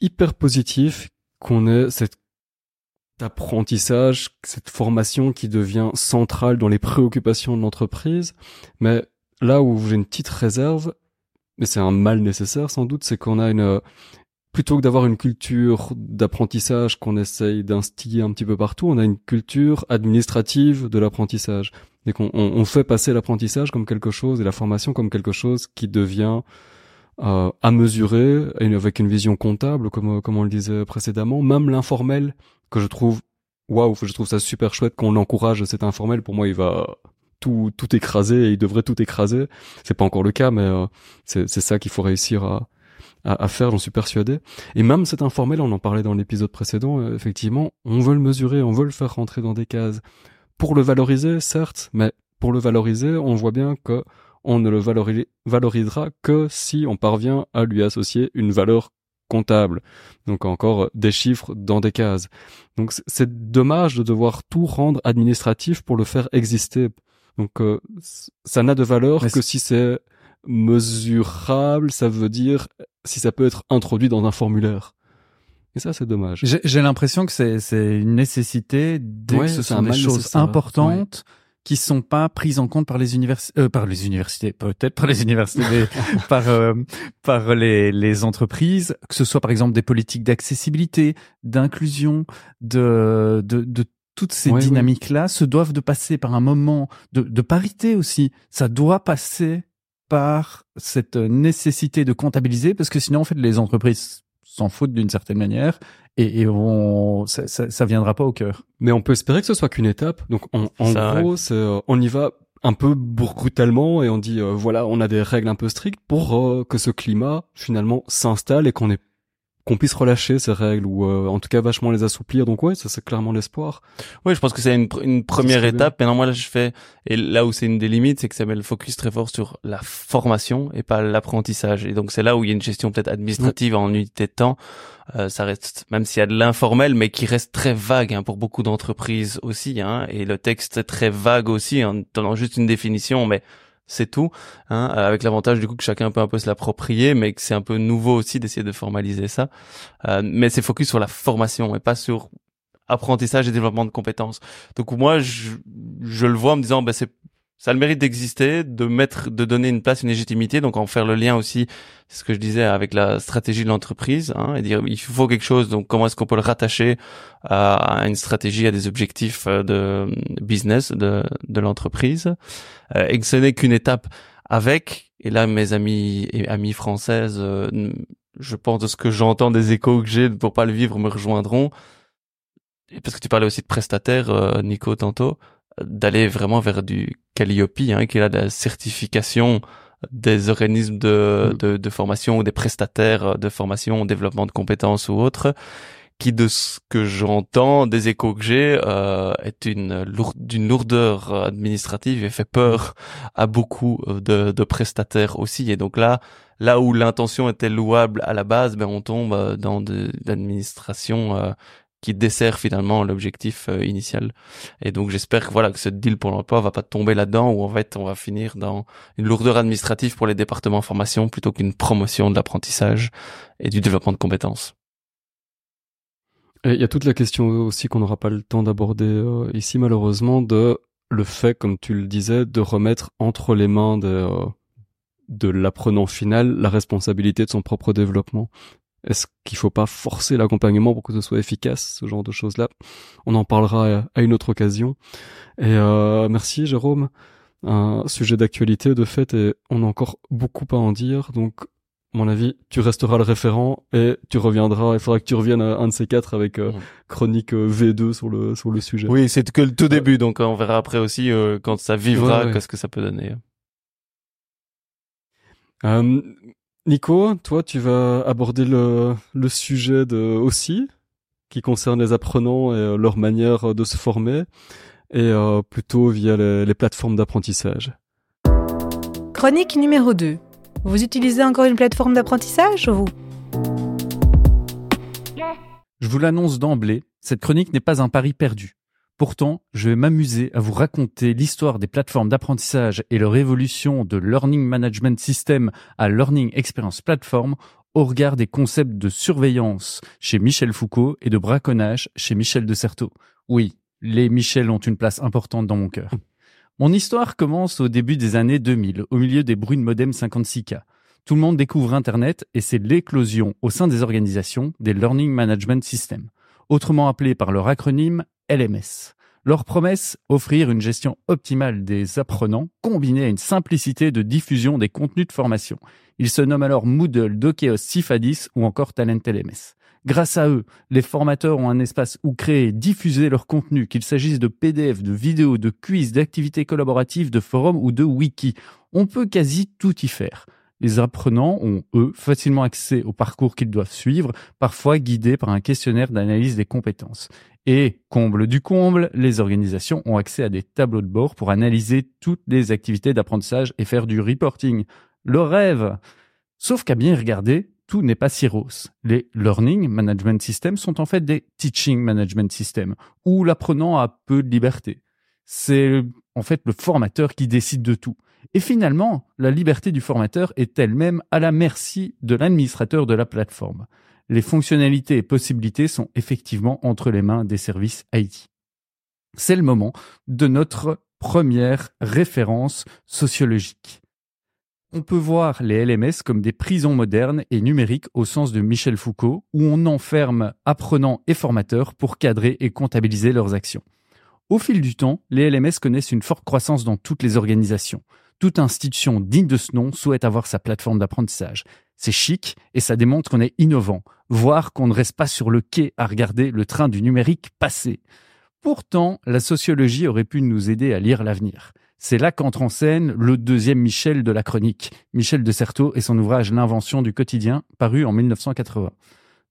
hyper positif qu'on ait cet apprentissage, cette formation qui devient centrale dans les préoccupations de l'entreprise, mais là où j'ai une petite réserve, mais c'est un mal nécessaire sans doute, c'est qu'on a une plutôt que d'avoir une culture d'apprentissage qu'on essaye d'instiller un petit peu partout, on a une culture administrative de l'apprentissage. Qu'on on, fait passer l'apprentissage comme quelque chose et la formation comme quelque chose qui devient euh, à mesurer et avec une vision comptable, comme, comme on le disait précédemment. Même l'informel, que je trouve, waouh, je trouve ça super chouette qu'on l'encourage, cet informel. Pour moi, il va tout, tout écraser et il devrait tout écraser. C'est pas encore le cas, mais euh, c'est ça qu'il faut réussir à, à, faire, j'en suis persuadé. Et même cet informel, on en parlait dans l'épisode précédent, euh, effectivement, on veut le mesurer, on veut le faire rentrer dans des cases pour le valoriser, certes, mais pour le valoriser, on voit bien que on ne le valorisera que si on parvient à lui associer une valeur comptable. Donc encore des chiffres dans des cases. Donc c'est dommage de devoir tout rendre administratif pour le faire exister. Donc euh, ça n'a de valeur que si c'est mesurable, ça veut dire si ça peut être introduit dans un formulaire. Et ça, c'est dommage. J'ai l'impression que c'est une nécessité dès que ce sont des choses importantes. qui sont pas prises en compte par les universités, euh, par les universités, peut-être par les universités, par euh, par les, les entreprises, que ce soit par exemple des politiques d'accessibilité, d'inclusion, de, de de toutes ces Ouais, ouais. dynamiques-là se doivent de passer par un moment de, de parité aussi. Ça doit passer par cette nécessité de comptabiliser parce que sinon, en fait, les entreprises s'en foutent d'une certaine manière et, et vont, ça, ça, ça viendra pas au cœur. Mais on peut espérer que ce soit qu'une étape. Donc en, en Ça, gros, c'est, euh, on y va un peu brutalement et on dit euh, voilà, on a des règles un peu strictes pour euh, que ce climat finalement s'installe et qu'on ait qu'on puisse relâcher ces règles ou euh, en tout cas vachement les assouplir. Donc ouais, ça c'est clairement l'espoir. Oui, je pense que c'est une, pr- une première serait bien. étape. Maintenant, moi, là, je fais, et là où c'est une des limites, c'est que ça met le focus très fort sur la formation et pas l'apprentissage. Et donc, c'est là où il y a une gestion peut-être administrative en unité de temps. Euh, ça reste, même s'il y a de l'informel, mais qui reste très vague hein, pour beaucoup d'entreprises aussi. Hein, et le texte est très vague aussi, en donnant juste une définition, mais c'est tout. Hein, avec l'avantage du coup que chacun peut un peu se l'approprier, mais que c'est un peu nouveau aussi d'essayer de formaliser ça. Euh, mais c'est focus sur la formation et pas sur apprentissage et développement de compétences. Donc moi, je, je le vois en me disant, ben c'est ça a le mérite d'exister, de mettre, de donner une place, une légitimité, donc en faire le lien aussi, c'est ce que je disais avec la stratégie de l'entreprise, hein, et dire il faut quelque chose, donc comment est-ce qu'on peut le rattacher à, une stratégie, à des objectifs euh, de business de, de l'entreprise, euh, et que ce n'est qu'une étape avec, et là mes amis et amies françaises, euh, je pense de ce que j'entends des échos que j'ai pour pas le vivre me rejoindront, et parce que tu parlais aussi de prestataires, Nico, tantôt, d'aller vraiment vers du Calliope, hein, qui est là la certification des organismes de, Mm. de, de formation ou des prestataires de formation, développement de compétences ou autres, qui de ce que j'entends, des échos que j'ai, euh, est une lourde, d'une lourdeur administrative et fait peur à beaucoup euh, de, de prestataires aussi. Et donc là, là où l'intention était louable à la base, ben on tombe euh, dans de l'administration euh, qui dessert finalement l'objectif euh, initial. Et donc j'espère que voilà que ce deal pour l'emploi va pas tomber là-dedans où en fait on va finir dans une lourdeur administrative pour les départements formation plutôt qu'une promotion de l'apprentissage et du développement de compétences. Et il y a toute la question aussi qu'on n'aura pas le temps d'aborder euh, ici malheureusement de le fait, comme tu le disais, de remettre entre les mains de, euh, de l'apprenant final la responsabilité de son propre développement. Est-ce qu'il faut pas forcer l'accompagnement pour que ce soit efficace, ce genre de choses-là? On en parlera à- à une autre occasion. Et euh, merci Jérôme. Un sujet d'actualité de fait et on a encore beaucoup à en dire. Donc, à mon avis, tu resteras le référent et tu reviendras. Il faudra que tu reviennes à un de ces quatre avec euh, chronique euh, V2 sur le sur le sujet. Oui, c'est que le tout début, donc on verra après aussi euh, quand ça vivra, Ouais, ouais. qu'est-ce que ça peut donner. Euh, Nico, toi, tu vas aborder le le sujet de aussi qui concerne les apprenants et euh, leur manière de se former et euh, plutôt via les, les plateformes d'apprentissage. Chronique numéro 2. Vous utilisez encore une plateforme d'apprentissage, vous? Je vous l'annonce d'emblée, cette chronique n'est pas un pari perdu. Pourtant, je vais m'amuser à vous raconter l'histoire des plateformes d'apprentissage et leur évolution de Learning Management System à Learning Experience Platform au regard des concepts de surveillance chez Michel Foucault et de braconnage chez Michel de Certeau. Oui, les Michel ont une place importante dans mon cœur. Mon histoire commence au début des années 2000, au milieu des bruits de modem 56K. Tout le monde découvre Internet et c'est l'éclosion au sein des organisations des Learning Management Systems, autrement appelés par leur acronyme LMS. Leur promesse, offrir une gestion optimale des apprenants combinée à une simplicité de diffusion des contenus de formation. Ils se nomment alors Moodle, Dokeos, Cifadis ou encore Talent LMS. Grâce à eux, les formateurs ont un espace où créer et diffuser leur contenu, qu'il s'agisse de PDF, de vidéos, de quiz, d'activités collaboratives, de forums ou de wiki. On peut quasi tout y faire. Les apprenants ont, eux, facilement accès au parcours qu'ils doivent suivre, parfois guidés par un questionnaire d'analyse des compétences. Et, comble du comble, les organisations ont accès à des tableaux de bord pour analyser toutes les activités d'apprentissage et faire du reporting. Le rêve Sauf qu'à bien regarder, tout n'est pas si rose. Les Learning Management Systems sont en fait des Teaching Management Systems, où l'apprenant a peu de liberté. C'est en fait le formateur qui décide de tout. Et finalement, la liberté du formateur est elle-même à la merci de l'administrateur de la plateforme. Les fonctionnalités et possibilités sont effectivement entre les mains des services IT. C'est le moment de notre première référence sociologique. On peut voir les LMS comme des prisons modernes et numériques au sens de Michel Foucault, où on enferme apprenants et formateurs pour cadrer et comptabiliser leurs actions. Au fil du temps, les LMS connaissent une forte croissance dans toutes les organisations. Toute institution digne de ce nom souhaite avoir sa plateforme d'apprentissage. C'est chic et ça démontre qu'on est innovant, voire qu'on ne reste pas sur le quai à regarder le train du numérique passer. Pourtant, la sociologie aurait pu nous aider à lire l'avenir. C'est là qu'entre en scène le deuxième Michel de la chronique, Michel de Certeau et son ouvrage L'invention du quotidien, paru en 1980.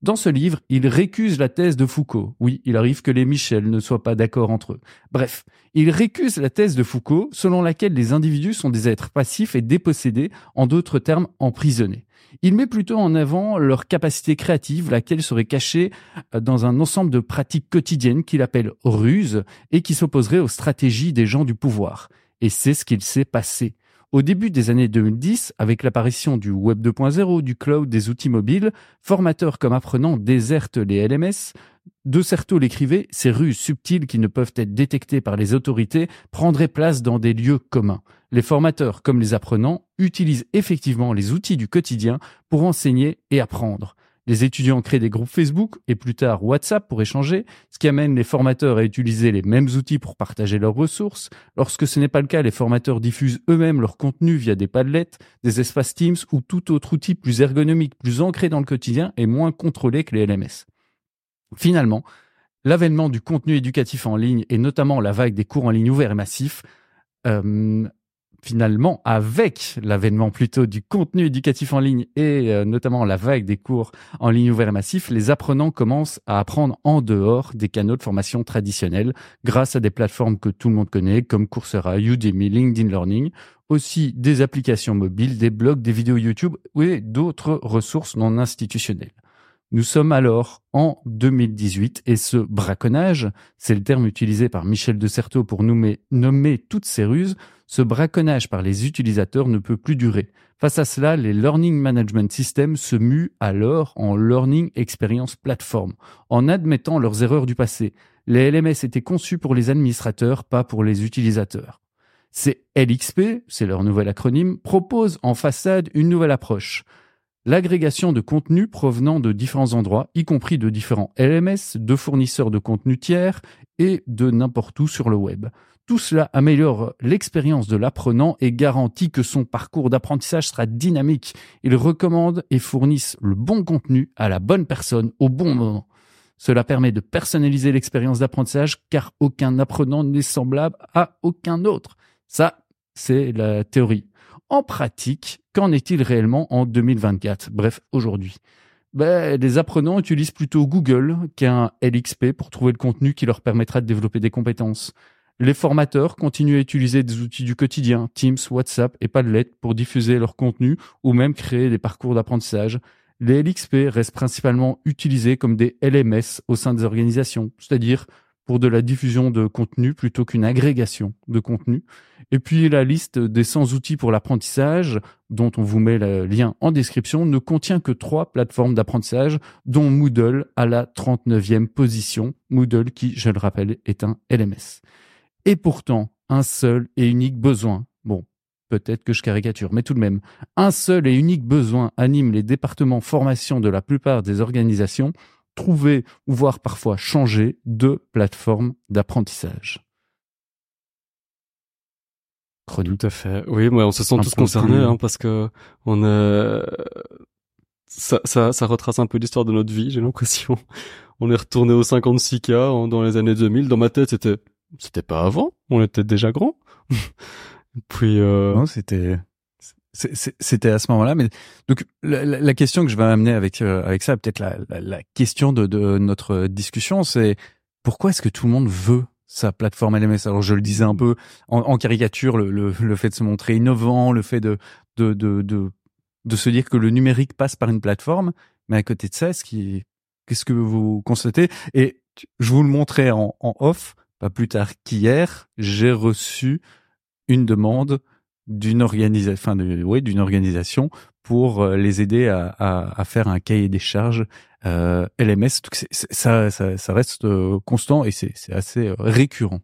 Dans ce livre, il récuse la thèse de Foucault. Oui, il arrive que les Michel ne soient pas d'accord entre eux. Bref, il récuse la thèse de Foucault selon laquelle les individus sont des êtres passifs et dépossédés, en d'autres termes emprisonnés. Il met plutôt en avant leur capacité créative, laquelle serait cachée euh, dans un ensemble de pratiques quotidiennes qu'il appelle ruses et qui s'opposerait aux stratégies des gens du pouvoir. Et c'est ce qu'il s'est passé. Au début des années 2010, avec l'apparition du Web 2.0, du cloud, des outils mobiles, formateurs comme apprenants désertent les LMS. De Certeau l'écrivait, ces rues subtiles qui ne peuvent être détectées par les autorités prendraient place dans des lieux communs. Les formateurs comme les apprenants utilisent effectivement les outils du quotidien pour enseigner et apprendre. Les étudiants créent des groupes Facebook et plus tard WhatsApp pour échanger, ce qui amène les formateurs à utiliser les mêmes outils pour partager leurs ressources. Lorsque ce n'est pas le cas, les formateurs diffusent eux-mêmes leur contenu via des Padlets, des espaces Teams ou tout autre outil plus ergonomique, plus ancré dans le quotidien et moins contrôlé que les LMS. Finalement, l'avènement du contenu éducatif en ligne et notamment la vague des cours en ligne ouverts et massifs euh, finalement, avec l'avènement plutôt du contenu éducatif en ligne et euh, notamment la vague des cours en ligne ouvert et massif, les apprenants commencent à apprendre en dehors des canaux de formation traditionnels grâce à des plateformes que tout le monde connaît comme Coursera, Udemy, LinkedIn Learning, aussi des applications mobiles, des blogs, des vidéos YouTube et d'autres ressources non institutionnelles. Nous sommes alors en 2018 et ce braconnage, c'est le terme utilisé par Michel de Certeau pour nommer, nommer toutes ces ruses, ce braconnage par les utilisateurs ne peut plus durer. Face à cela, les Learning Management Systems se muent alors en Learning Experience Platform, en admettant leurs erreurs du passé. Les LMS étaient conçus pour les administrateurs, pas pour les utilisateurs. Ces LXP, c'est leur nouvel acronyme, proposent en façade une nouvelle approche. L'agrégation de contenus provenant de différents endroits, y compris de différents LMS, de fournisseurs de contenus tiers et de n'importe où sur le web. Tout cela améliore l'expérience de l'apprenant et garantit que son parcours d'apprentissage sera dynamique. Ils recommandent et fournissent le bon contenu à la bonne personne au bon moment. Cela permet de personnaliser l'expérience d'apprentissage car aucun apprenant n'est semblable à aucun autre. Ça, c'est la théorie. En pratique, qu'en est-il réellement en 2024 Bref, aujourd'hui. Ben, les apprenants utilisent plutôt Google qu'un LXP pour trouver le contenu qui leur permettra de développer des compétences. Les formateurs continuent à utiliser des outils du quotidien, Teams, WhatsApp et Padlet pour diffuser leur contenu ou même créer des parcours d'apprentissage. Les LXP restent principalement utilisés comme des LMS au sein des organisations, c'est-à-dire de la diffusion de contenu plutôt qu'une agrégation de contenu. Et puis la liste des 100 outils pour l'apprentissage, dont on vous met le lien en description, ne contient que trois plateformes d'apprentissage, dont Moodle à la 39e position. Moodle qui, je le rappelle, est un LMS et pourtant un seul et unique besoin. Bon, peut-être que je caricature, mais tout de même, un seul et unique besoin anime les départements formation de la plupart des organisations, trouver ou voir parfois changer de plateforme d'apprentissage. Tout à fait. Oui, moi, on se sent tous concernés, hein, parce que on est... ça, ça, ça retrace un peu l'histoire de notre vie, j'ai l'impression. On est retourné au 56K dans les années 2000. Dans ma tête, c'était c'était pas avant, on était déjà grand. Puis euh... non, c'était c'était à ce moment-là, mais donc la, question que je vais amener avec euh, avec ça, peut-être la, la, question de, de notre discussion, c'est pourquoi est-ce que tout le monde veut sa plateforme LMS Alors je le disais un peu en, en caricature, le, le, le, fait de se montrer innovant, le fait de de, de de se dire que le numérique passe par une plateforme, mais à côté de ça, ce qui qu'est-ce que vous constatez? Et je vous le montrais en off pas plus tard qu'hier, j'ai reçu une demande d'une organisation, enfin, oui, organisation pour euh, les aider à, à, à, faire un cahier des charges euh, LMS. Ça, ça, ça, reste euh, constant et c'est assez euh, récurrent.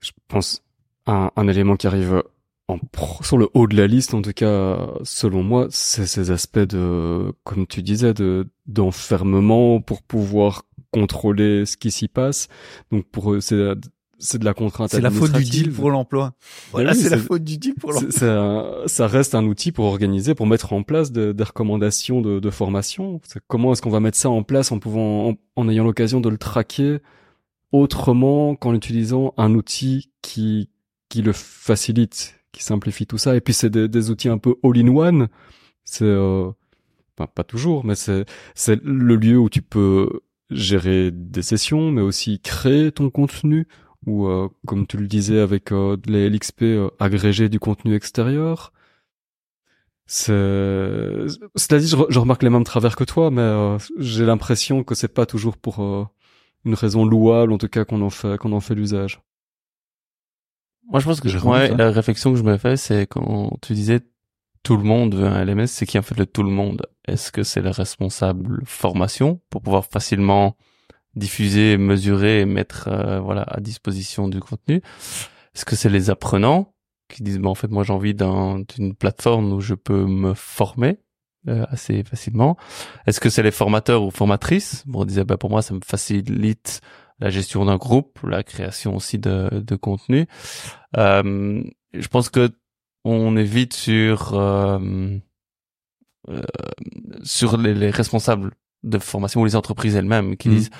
Je pense un, un élément qui arrive en sur le haut de la liste, en tout cas, selon moi, c'est ces aspects de, comme tu disais, de d'enfermement pour pouvoir contrôler ce qui s'y passe. Donc pour eux, c'est c'est de la contrainte C'est la faute du deal pour l'emploi. Voilà, oui, c'est la faute du deal pour l'emploi. Ça reste un outil pour organiser, pour mettre en place de- des recommandations de, de formation. Comment est-ce qu'on va mettre ça en place en pouvant, en, en ayant l'occasion de le traquer autrement qu'en utilisant un outil qui qui le facilite, qui simplifie tout ça. Et puis c'est des, des outils un peu all-in-one. C'est euh, pas toujours, mais c'est c'est le lieu où tu peux gérer des sessions, mais aussi créer ton contenu ou euh, comme tu le disais avec euh, les LXP euh, agréger du contenu extérieur. C'est, cela dit, je, re- je remarque les mêmes travers que toi, mais euh, j'ai l'impression que c'est pas toujours pour euh, une raison louable, en tout cas qu'on en fait qu'on en fait l'usage. Moi, je pense que Jérôme, ouais, toi la réflexion que je me fais, c'est quand tu disais tout le monde veut un LMS, c'est qui en fait le tout le monde? Est-ce que c'est le responsable formation pour pouvoir facilement diffuser, mesurer et mettre euh, voilà à disposition du contenu Est-ce que c'est les apprenants qui disent bah, en fait moi j'ai envie d'un- d'une plateforme où je peux me former euh, assez facilement Est-ce que c'est les formateurs ou formatrices? Bon, on disait bah pour moi ça me facilite la gestion d'un groupe, la création aussi de, de contenu. Euh, je pense que on est vite sur euh, euh, sur les, les responsables de formation ou les entreprises elles-mêmes qui Mhm. disent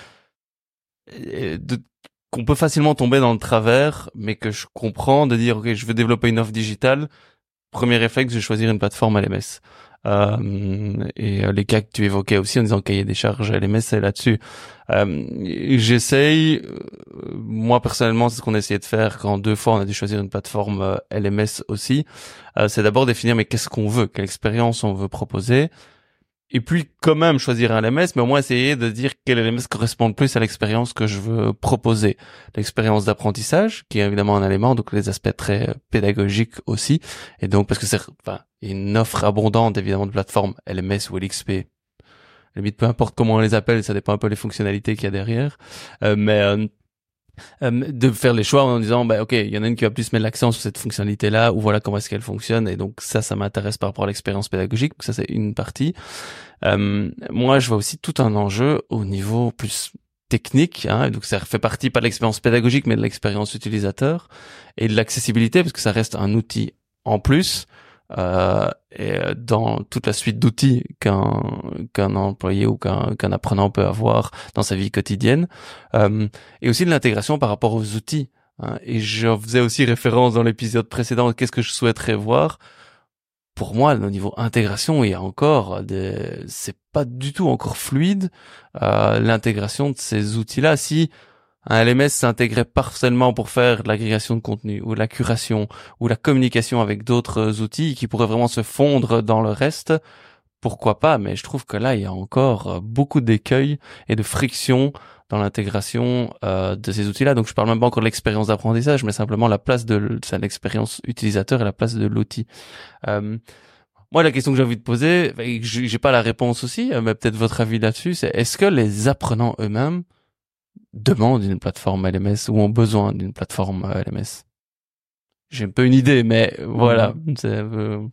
qu'on peut facilement tomber dans le travers, mais que je comprends de dire ok je veux développer une offre digitale. Premier réflexe, je vais choisir une plateforme LMS. Euh, et euh, les cas que tu évoquais aussi en disant cahier des charges LMS, c'est là-dessus. Euh, J'essaye, moi personnellement, c'est ce qu'on a essayé de faire quand deux fois on a dû choisir une plateforme LMS aussi. C'est d'abord définir mais qu'est-ce qu'on veut, quelle expérience on veut proposer, et puis quand même choisir un LMS, mais au moins essayer de dire quel LMS correspond le plus à l'expérience que je veux proposer. L'expérience d'apprentissage, qui est évidemment un élément, donc les aspects très pédagogiques aussi, et donc parce que c'est enfin, une offre abondante évidemment de plateformes LMS ou LXP. Limite, peu importe comment on les appelle, ça dépend un peu des fonctionnalités qu'il y a derrière. Euh, mais euh, euh, de faire les choix en disant bah ok il y en a une qui va plus mettre l'accent sur cette fonctionnalité là ou voilà comment est-ce qu'elle fonctionne et donc ça ça m'intéresse par rapport à l'expérience pédagogique ça c'est une partie. Euh, moi je vois aussi tout un enjeu au niveau plus technique hein, donc ça fait partie pas de l'expérience pédagogique mais de l'expérience utilisateur et de l'accessibilité parce que ça reste un outil en plus euh, et euh, dans toute la suite d'outils qu'un qu'un employé ou qu'un qu'un apprenant peut avoir dans sa vie quotidienne. Euh, et aussi de l'intégration par rapport aux outils hein. et je faisais aussi référence dans l'épisode précédent qu'est-ce que je souhaiterais voir? Pour moi au niveau intégration il y a encore des c'est pas du tout encore fluide euh, l'intégration de ces outils là si un LMS s'intégrait partiellement pour faire l'agrégation de contenu ou la curation ou la communication avec d'autres outils qui pourraient vraiment se fondre dans le reste, pourquoi pas Mais je trouve que là, il y a encore euh, beaucoup d'écueils et de frictions dans l'intégration euh, de ces outils-là. Donc, je parle même pas encore de l'expérience d'apprentissage, mais simplement la place de l'expérience utilisateur et la place de l'outil. Euh, moi, la question que j'ai envie de poser, j'ai pas la réponse aussi, euh, mais peut-être votre avis là-dessus, c'est est-ce que les apprenants eux-mêmes demandent une plateforme LMS ou ont besoin d'une plateforme euh, LMS J'ai un peu une idée, mais voilà, euh,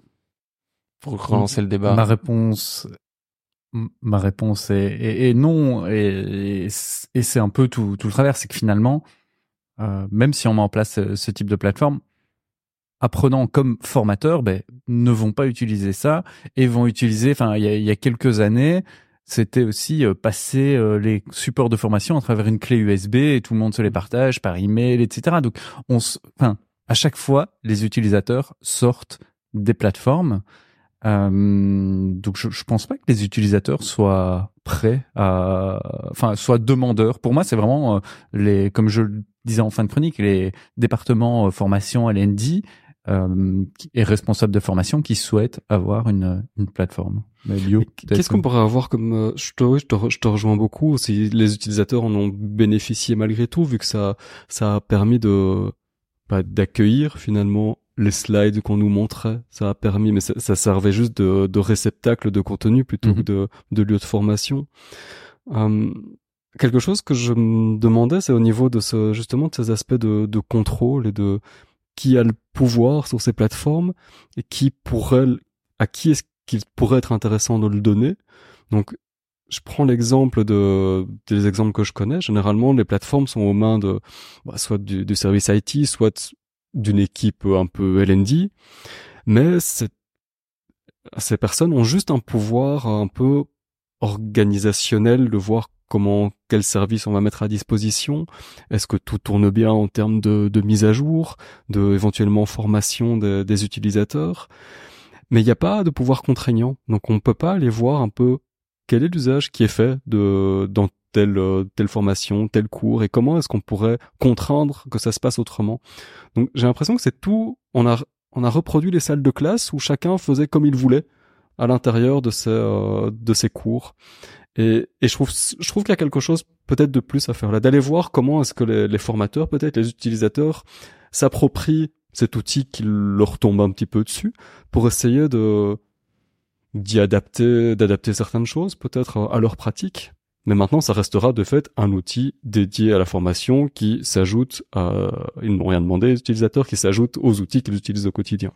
pour relancer le débat. Ma réponse, ma réponse est, est- est non, et, c'est un peu tout, tout le travers, c'est que finalement, euh, même si on met en place ce, ce type de plateforme, apprenants comme formateurs ben, ne vont pas utiliser ça et vont utiliser, enfin, il y a, il y a quelques années, c'était aussi euh, passer euh, les supports de formation à travers une clé USB et tout le monde se les partage par email, etc. Donc, on, s- enfin, à chaque fois, les utilisateurs sortent des plateformes. Euh, donc, je, je pense pas que les utilisateurs soient prêts à, enfin, soient demandeurs. Pour moi, c'est vraiment euh, les, comme je le disais en fin de chronique, les départements euh, formation LND euh, et responsables de formation qui souhaitent avoir une, une plateforme. Qu'est-ce qu'on pourrait avoir comme euh, je te, oui, je te, re- je te rejoins beaucoup. Si les utilisateurs en ont bénéficié malgré tout, vu que ça ça a permis de bah, d'accueillir finalement les slides qu'on nous montrait. Ça a permis, mais ça, ça servait juste de, de réceptacle de contenu plutôt Mhm. que de, de lieu de formation. Euh, quelque chose que je me demandais, c'est au niveau de ce justement de ces aspects de, de contrôle et de qui a le pouvoir sur ces plateformes et qui pourrait, à qui est-ce qu'il pourrait être intéressant de le donner. Donc, je prends l'exemple de des exemples que je connais. Généralement, les plateformes sont aux mains de bah, soit du, service IT, soit d'une équipe un peu L&D, mais ces personnes ont juste un pouvoir un peu organisationnel de voir comment quel service on va mettre à disposition, est-ce que tout tourne bien en termes de, de mise à jour, de éventuellement formation des utilisateurs. Mais il n'y a pas de pouvoir contraignant, donc on peut pas aller voir un peu quel est l'usage qui est fait de dans telle telle formation, tel cours et comment est-ce qu'on pourrait contraindre que ça se passe autrement. Donc j'ai l'impression que c'est tout on a on a reproduit les salles de classe où chacun faisait comme il voulait à l'intérieur de ses euh, de ses cours. Et, et je trouve je trouve qu'il y a quelque chose peut-être de plus à faire là, d'aller voir comment est-ce que les, les formateurs, peut-être les utilisateurs, s'approprient cet outil qui leur tombe un petit peu dessus pour essayer de d'y adapter, d'adapter certaines choses peut-être à leur pratique. Mais maintenant, ça restera de fait un outil dédié à la formation qui s'ajoute à, ils n'ont rien demandé aux utilisateurs, qui s'ajoute aux outils qu'ils utilisent au quotidien.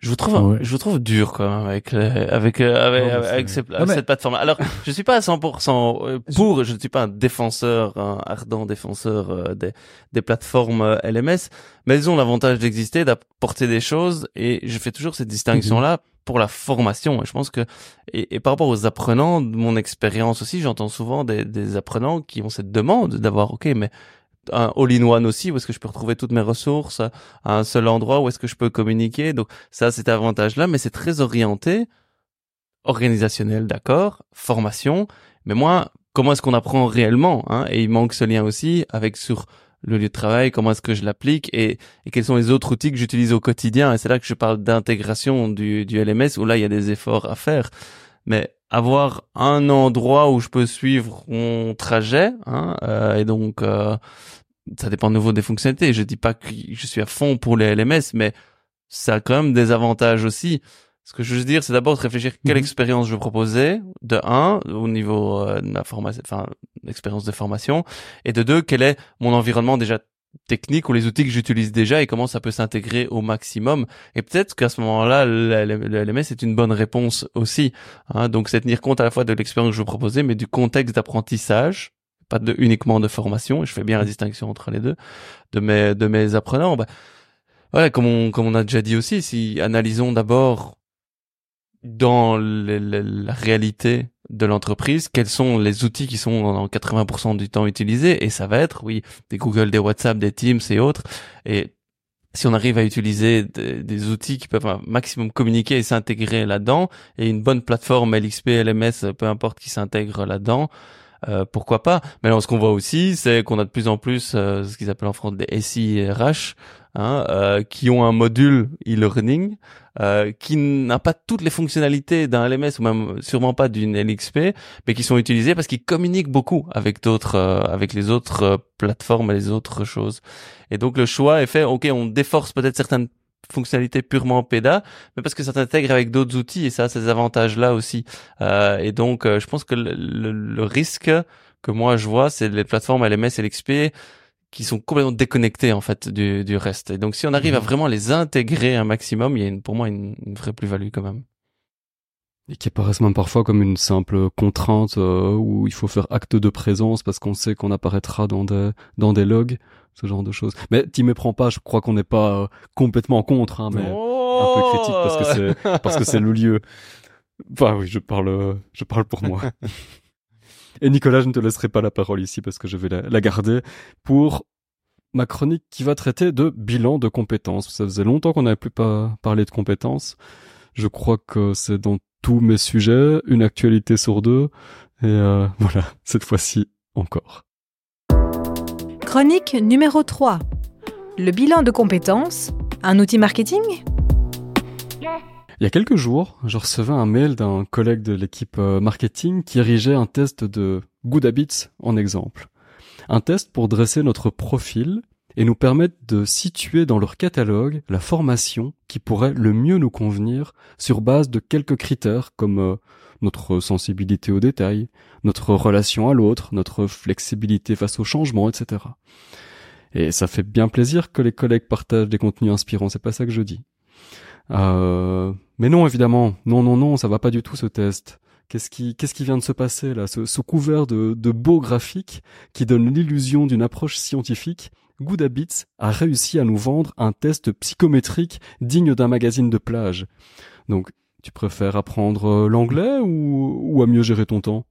Je vous trouve, ouais. je vous trouve dur quand même avec avec euh, avec, non, avec, ces, cette plateforme. Alors, je suis pas à 100% euh, pour, je ne suis pas un défenseur, un ardent défenseur euh, des des plateformes LMS, mais elles ont l'avantage d'exister, d'apporter des choses, et je fais toujours cette distinction là. -hmm pour la formation. Et je pense que, et, et par rapport aux apprenants, de mon expérience aussi, j'entends souvent des, des, apprenants qui ont cette demande d'avoir, ok, mais un all-in-one aussi, où est-ce que je peux retrouver toutes mes ressources à un seul endroit, où est-ce que je peux communiquer. Donc ça, cet avantage-là, mais c'est très orienté, organisationnel, d'accord, formation. Mais moi, comment est-ce qu'on apprend réellement hein? Et il manque ce lien aussi avec sur le lieu de travail, comment est-ce que je l'applique et, et, quels sont les autres outils que j'utilise au quotidien. Et c'est là que je parle d'intégration du, du LMS où là, il y a des efforts à faire. Mais avoir un endroit où je peux suivre mon trajet, hein, euh, et donc euh, ça dépend de nouveau des fonctionnalités. Je dis pas que je suis à fond pour les LMS, mais ça a quand même des avantages aussi. Ce que je veux dire, c'est d'abord de réfléchir quelle mmh. expérience je veux proposer, de un, au niveau euh, de la formation, enfin, l'expérience de formation, et de deux, quel est mon environnement déjà technique ou les outils que j'utilise déjà et comment ça peut s'intégrer au maximum. Et peut-être qu'à ce moment-là, le, LMS est une bonne réponse aussi. Hein. Donc, c'est tenir compte à la fois de l'expérience que je veux proposer, mais du contexte d'apprentissage, pas de, uniquement de formation. Et je fais bien la distinction entre les deux de mes de mes apprenants. Bah, voilà, comme on comme on a déjà dit aussi, si analysons d'abord dans la réalité de l'entreprise, quels sont les outils qui sont en 80% du temps utilisés, et ça va être, oui, des Google, des WhatsApp, des Teams et autres, et si on arrive à utiliser des, des outils qui peuvent un maximum communiquer et s'intégrer là-dedans, et une bonne plateforme LXP, LMS, peu importe qui s'intègre là-dedans, euh, pourquoi pas? Mais alors, ce qu'on voit aussi, c'est qu'on a de plus en plus euh, ce qu'ils appellent en France des SIRH, hein, euh, qui ont un module e-learning euh, qui n'a pas toutes les fonctionnalités d'un LMS ou même sûrement pas d'une LXP, mais qui sont utilisés parce qu'ils communiquent beaucoup avec d'autres, euh, avec les autres plateformes et les autres choses. Et donc le choix est fait. Ok, on déforce peut-être certaines fonctionnalités purement PEDA, mais parce que ça s'intègre avec d'autres outils et ça a ces avantages-là aussi. Euh, et donc, je pense que le, le, le, risque que moi je vois, c'est les plateformes LMS et LXP qui sont complètement déconnectés en fait du, du reste. Et donc si on arrive à mhm. vraiment les intégrer un maximum, il y a une, pour moi une, une vraie plus-value quand même. Et qui apparaissent même parfois comme une simple contrainte euh, où il faut faire acte de présence parce qu'on sait qu'on apparaîtra dans des dans des logs, ce genre de choses. Mais t'y méprends pas, je crois qu'on n'est pas euh, complètement contre, hein, mais oh un peu critique parce que c'est parce que c'est le lieu. Enfin oui, je parle je parle pour moi. Et Nicolas, je ne te laisserai pas la parole ici parce que je vais la, la garder pour ma chronique qui va traiter de bilan de compétences. Ça faisait longtemps qu'on n'avait plus pas parlé de compétences. Je crois que c'est dans tous mes sujets, une actualité sur deux. Et euh, voilà, cette fois-ci encore. Chronique numéro 3. Le bilan de compétences, un outil marketing? Il y a quelques jours, je recevais un mail d'un collègue de l'équipe euh, marketing qui érigeait un test de Good Habits en exemple. Un test pour dresser notre profil et nous permettre de situer dans leur catalogue la formation qui pourrait le mieux nous convenir sur base de quelques critères comme euh, notre sensibilité aux détails, notre relation à l'autre, notre flexibilité face au changement, etc. Et ça fait bien plaisir que les collègues partagent des contenus inspirants, c'est pas ça que je dis. Euh, mais non, évidemment, non, non, non, ça va pas du tout ce test. Qu'est-ce qui, qu'est-ce qui vient de se passer là? Ce, couvert de, de beaux graphiques qui donne l'illusion d'une approche scientifique. Good Habits a réussi à nous vendre un test psychométrique digne d'un magazine de plage. Donc, tu préfères apprendre l'anglais ou, à mieux gérer ton temps?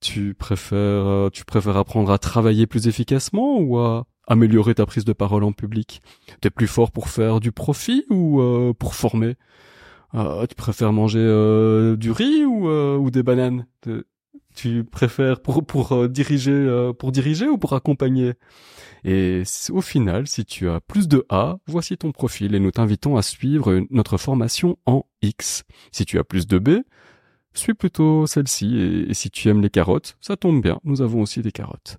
Tu préfères, euh, tu préfères apprendre à travailler plus efficacement ou à améliorer ta prise de parole en public? T'es plus fort pour faire du profit ou euh, pour former? Euh, Tu préfères manger euh, du riz ou, euh, des bananes? Tu préfères pour pour euh, diriger euh, pour diriger ou pour accompagner? Et au final, si tu as plus de A, voici ton profil et nous t'invitons à suivre notre formation en X. Si tu as plus de B, suis plutôt celle-ci et si tu aimes les carottes, ça tombe bien, nous avons aussi des carottes.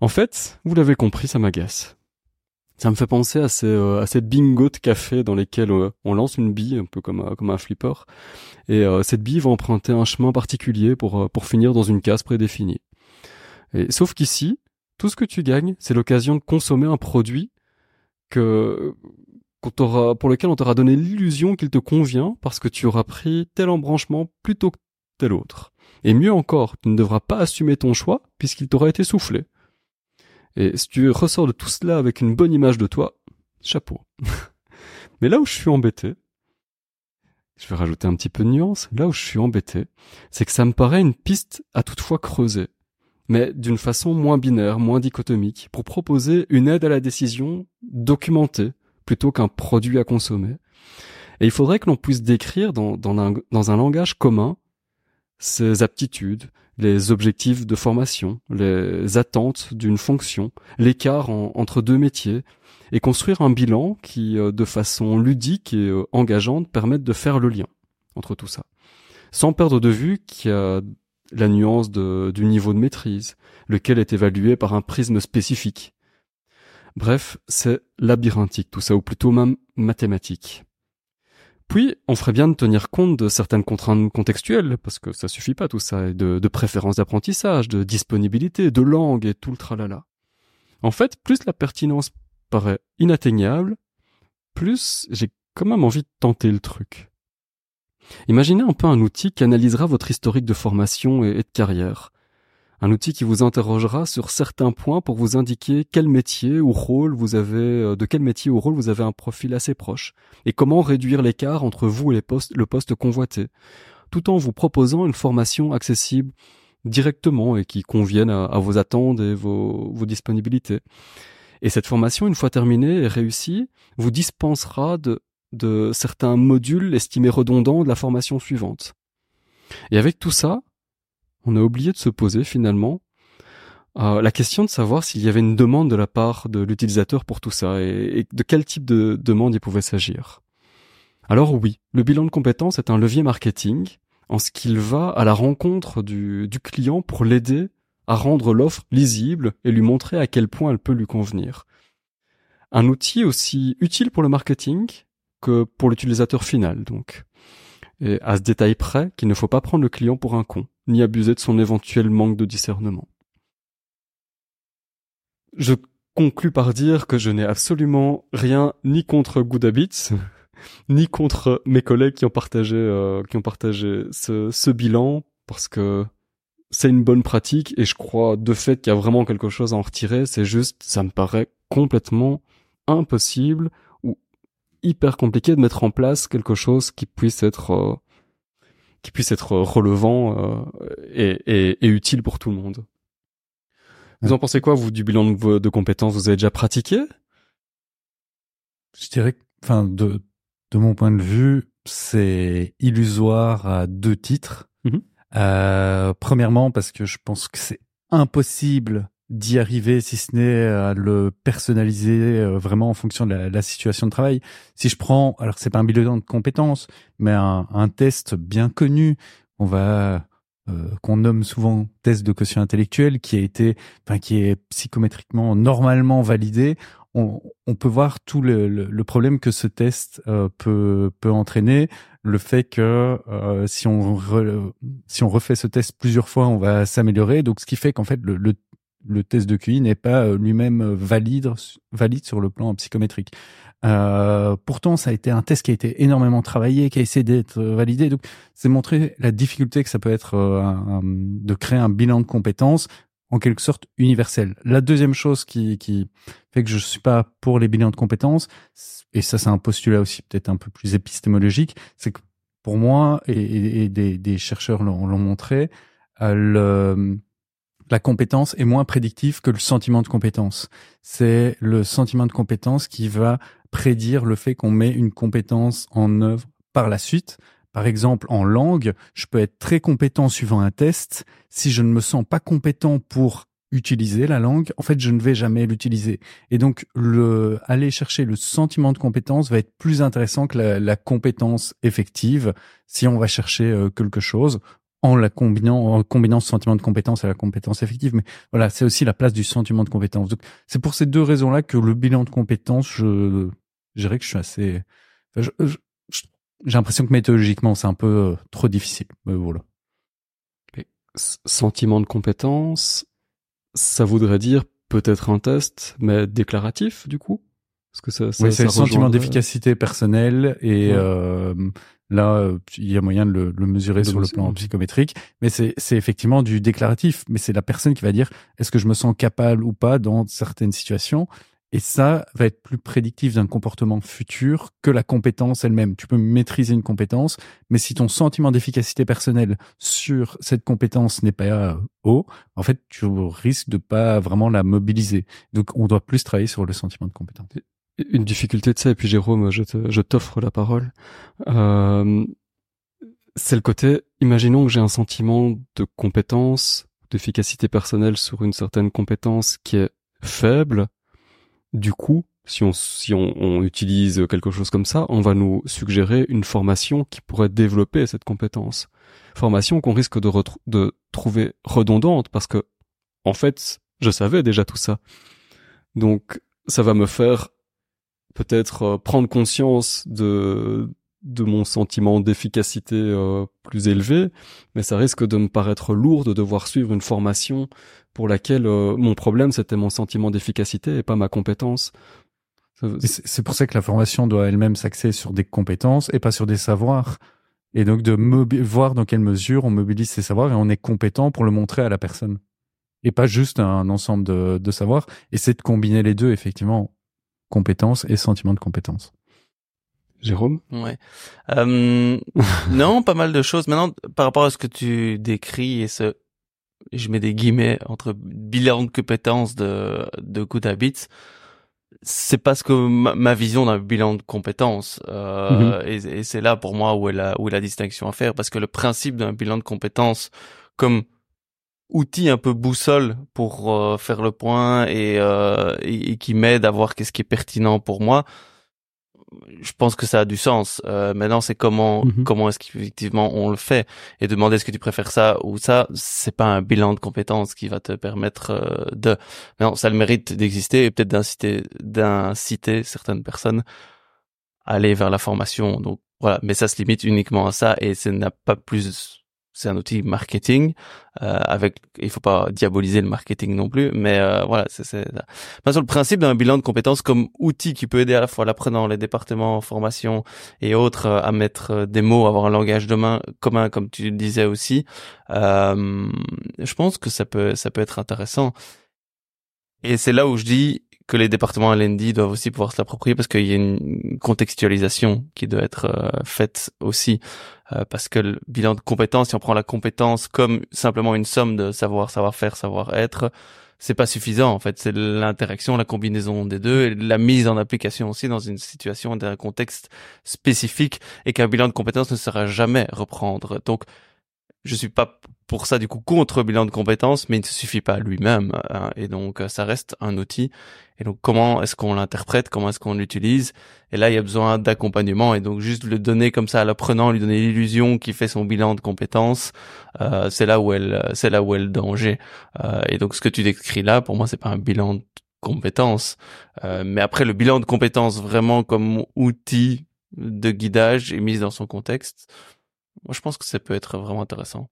En fait, vous l'avez compris, ça m'agace. Ça me fait penser à ces, euh, bingos de café dans lesquels euh, on lance une bille, un peu comme, un- flipper, et euh, cette bille va emprunter un chemin particulier pour, euh, pour finir dans une case prédéfinie. Et, sauf qu'ici, tout ce que tu gagnes, c'est l'occasion de consommer un produit que, pour lequel on t'aura donné l'illusion qu'il te convient parce que tu auras pris tel embranchement plutôt que tel autre. Et mieux encore, tu ne devras pas assumer ton choix puisqu'il t'aura été soufflé. Et si tu ressors de tout cela avec une bonne image de toi, chapeau. Mais là où je suis embêté, je vais rajouter un petit peu de nuance, là où je suis embêté, c'est que ça me paraît une piste à toutefois creuser, mais d'une façon moins binaire, moins dichotomique, pour proposer une aide à la décision documentée, plutôt qu'un produit à consommer. Et il faudrait que l'on puisse décrire dans, un, dans un langage commun ses aptitudes, les objectifs de formation, les attentes d'une fonction, l'écart en- entre deux métiers, et construire un bilan qui, euh, de façon ludique et euh, engageante, permette de faire le lien entre tout ça. Sans perdre de vue qu'il y a la nuance du niveau de maîtrise, lequel est évalué par un prisme spécifique. Bref, c'est labyrinthique tout ça, ou plutôt même mathématique. Puis, on ferait bien de tenir compte de certaines contraintes contextuelles, parce que ça suffit pas tout ça, et de, préférences d'apprentissage, de disponibilité, de langue et tout le tralala. En fait, plus la pertinence paraît inatteignable, plus j'ai quand même envie de tenter le truc. Imaginez un peu un outil qui analysera votre historique de formation et de carrière. Un outil qui vous interrogera sur certains points pour vous indiquer quel métier ou rôle vous avez, euh, de quel métier ou rôle vous avez un profil assez proche, et comment réduire l'écart entre vous et le poste convoité, tout en vous proposant une formation accessible directement et qui convienne à, vos attentes et vos, disponibilités. Et cette formation, une fois terminée et réussie, vous dispensera de certains modules estimés redondants de la formation suivante. Et avec tout ça, on a oublié de se poser finalement euh, la question de savoir s'il y avait une demande de la part de l'utilisateur pour tout ça et, de quel type de demande il pouvait s'agir. Alors oui, le bilan de compétences est un levier marketing en ce qu'il va à la rencontre du, du client pour l'aider à rendre l'offre lisible et lui montrer à quel point elle peut lui convenir. Un outil aussi utile pour le marketing que pour l'utilisateur final, donc. Et à ce détail près qu'il ne faut pas prendre le client pour un con, ni abuser de son éventuel manque de discernement. Je conclus par dire que je n'ai absolument rien ni contre Good Habits, ni contre mes collègues qui ont partagé, euh, qui ont partagé ce, ce bilan, parce que c'est une bonne pratique et je crois de fait qu'il y a vraiment quelque chose à en retirer. C'est juste, ça me paraît complètement impossible ou hyper compliqué de mettre en place quelque chose qui puisse être euh, qui puisse être relevant euh, et, et, et utile pour tout le monde. Vous en pensez quoi, vous, du bilan de, compétences? Vous avez déjà pratiqué? Je dirais, que- enfin, de, de mon point de vue, c'est illusoire à deux titres. Mhm. Euh, premièrement, parce que je pense que c'est impossible d'y arriver si ce n'est à le personnaliser euh, vraiment en fonction de la, la situation de travail. Si je prends, alors c'est pas un bilan de compétences, mais un, un test bien connu, on va euh, qu'on nomme souvent test de quotient intellectuel, qui a été, enfin qui est psychométriquement normalement validé, on, on peut voir tout le, le, le problème que ce test euh, peut, peut entraîner, le fait que euh, si on re- si on refait ce test plusieurs fois, on va s'améliorer. Donc, ce qui fait qu'en fait le, le, le test de QI n'est pas euh, lui-même valide valide sur le plan psychométrique. Euh, pourtant, ça a été un test qui a été énormément travaillé, qui a essayé d'être validé. Donc, c'est montrer la difficulté que ça peut être euh, de créer un bilan de compétences en quelque sorte universel. La deuxième chose qui, fait que je suis pas pour les bilans de compétences, et ça c'est un postulat aussi peut-être un peu plus épistémologique, c'est que pour moi, et, des, chercheurs l'ont montré, euh, le, la compétence est moins prédictive que le sentiment de compétence. C'est le sentiment de compétence qui va prédire le fait qu'on met une compétence en œuvre par la suite. Par exemple, en langue, je peux être très compétent suivant un test. Si je ne me sens pas compétent pour utiliser la langue, en fait, je ne vais jamais l'utiliser. Et donc, le, aller chercher le sentiment de compétence va être plus intéressant que la, la compétence effective si on va chercher euh, quelque chose en la combinant, en combinant ce sentiment de compétence à la compétence effective. Mais voilà, c'est aussi la place du sentiment de compétence. Donc, c'est pour ces deux raisons-là que le bilan de compétence, je, dirais que je suis assez, j'ai l'impression que méthodologiquement, c'est un peu euh, trop difficile. Mais voilà. sentiment de compétence, ça voudrait dire peut-être un test, mais déclaratif, du coup? Parce que ça, ça oui, c'est le sentiment d'efficacité personnelle et euh, Là, euh, il y a moyen de le, mesurer sur le plan psychométrique, mais c'est effectivement du déclaratif. Mais c'est la personne qui va dire est-ce que je me sens capable ou pas dans certaines situations? Et ça va être plus prédictif d'un comportement futur que la compétence elle-même. Tu peux maîtriser une compétence, mais si ton sentiment d'efficacité personnelle sur cette compétence n'est pas haut, en fait, tu risques de pas vraiment la mobiliser. Donc, on doit plus travailler sur le sentiment de compétence une difficulté de ça, et puis Jérôme, je t'offre la parole. Euh, c'est le côté, imaginons que j'ai un sentiment de compétence, d'efficacité personnelle sur une certaine compétence qui est faible. Du coup, si on, si on, on, utilise quelque chose comme ça, on va nous suggérer une formation qui pourrait développer cette compétence. Formation qu'on risque de, de trouver redondante parce que, en fait, je savais déjà tout ça. Donc, ça va me faire peut-être euh, prendre conscience de de mon sentiment d'efficacité euh, plus élevé, mais ça risque de me paraître lourd de devoir suivre une formation pour laquelle euh, mon problème c'était mon sentiment d'efficacité et pas ma compétence. C'est pour ça que la formation doit elle-même s'axer sur des compétences et pas sur des savoirs. Et donc de voir dans quelle mesure on mobilise ces savoirs et on est compétent pour le montrer à la personne. Et pas juste un ensemble de, de savoirs. Et c'est de combiner les deux, effectivement compétences et sentiment de compétence. Jérôme? Ouais. Euh, non, pas mal de choses. Maintenant, par rapport à ce que tu décris et ce, je mets des guillemets entre bilan de compétences de de Good Habits, c'est parce que ma, vision d'un bilan de compétences euh, mhm. et, et c'est là pour moi où est la où est la distinction à faire parce que le principe d'un bilan de compétences comme outil un peu boussole pour euh, faire le point euh, et, et, qui m'aide à voir qu'est-ce qui est pertinent pour moi. Je pense que ça a du sens. Euh, maintenant, c'est comment mhm. comment est-ce qu'effectivement on le fait? Et demander est-ce que tu préfères ça ou ça? C'est pas un bilan de compétences qui va te permettre euh, de. Non, ça a le mérite d'exister et peut-être d'inciter d'inciter certaines personnes à aller vers la formation. Donc voilà, mais ça se limite uniquement à ça et ça n'a pas plus c'est un outil marketing euh, avec il faut pas diaboliser le marketing non plus mais euh, voilà c'est c'est sur le principe d'un bilan de compétences comme outil qui peut aider à la fois l'apprenant les départements formation et autres euh, à mettre euh, des mots avoir un langage de main commun comme tu disais aussi euh, je pense que ça peut ça peut être intéressant. Et c'est là où je dis que les départements LND doivent aussi pouvoir se l'approprier parce qu'il y a une contextualisation qui doit être euh, faite aussi euh, parce que le bilan de compétences, si on prend la compétence comme simplement une somme de savoir, savoir-faire, savoir-être, c'est pas suffisant en fait. C'est l'interaction, la combinaison des deux et la mise en application aussi dans une situation, dans un contexte spécifique et qu'un bilan de compétences ne sera jamais reprendre. Donc je suis pas pour ça du coup contre bilan de compétences, mais il ne suffit pas lui-même. Hein, et donc euh, ça reste un outil. Et donc comment est-ce qu'on l'interprète, comment est-ce qu'on l'utilise? Et là il y a besoin d'accompagnement. Et donc juste le donner comme ça à l'apprenant, lui donner l'illusion qu'il fait son bilan de compétences, euh, c'est là où elle, c'est là où est le danger. Euh, et donc ce que tu décris là, pour moi c'est pas un bilan de compétences, euh, mais après le bilan de compétences vraiment comme outil de guidage et mise dans son contexte moi, je pense que ça peut être vraiment intéressant.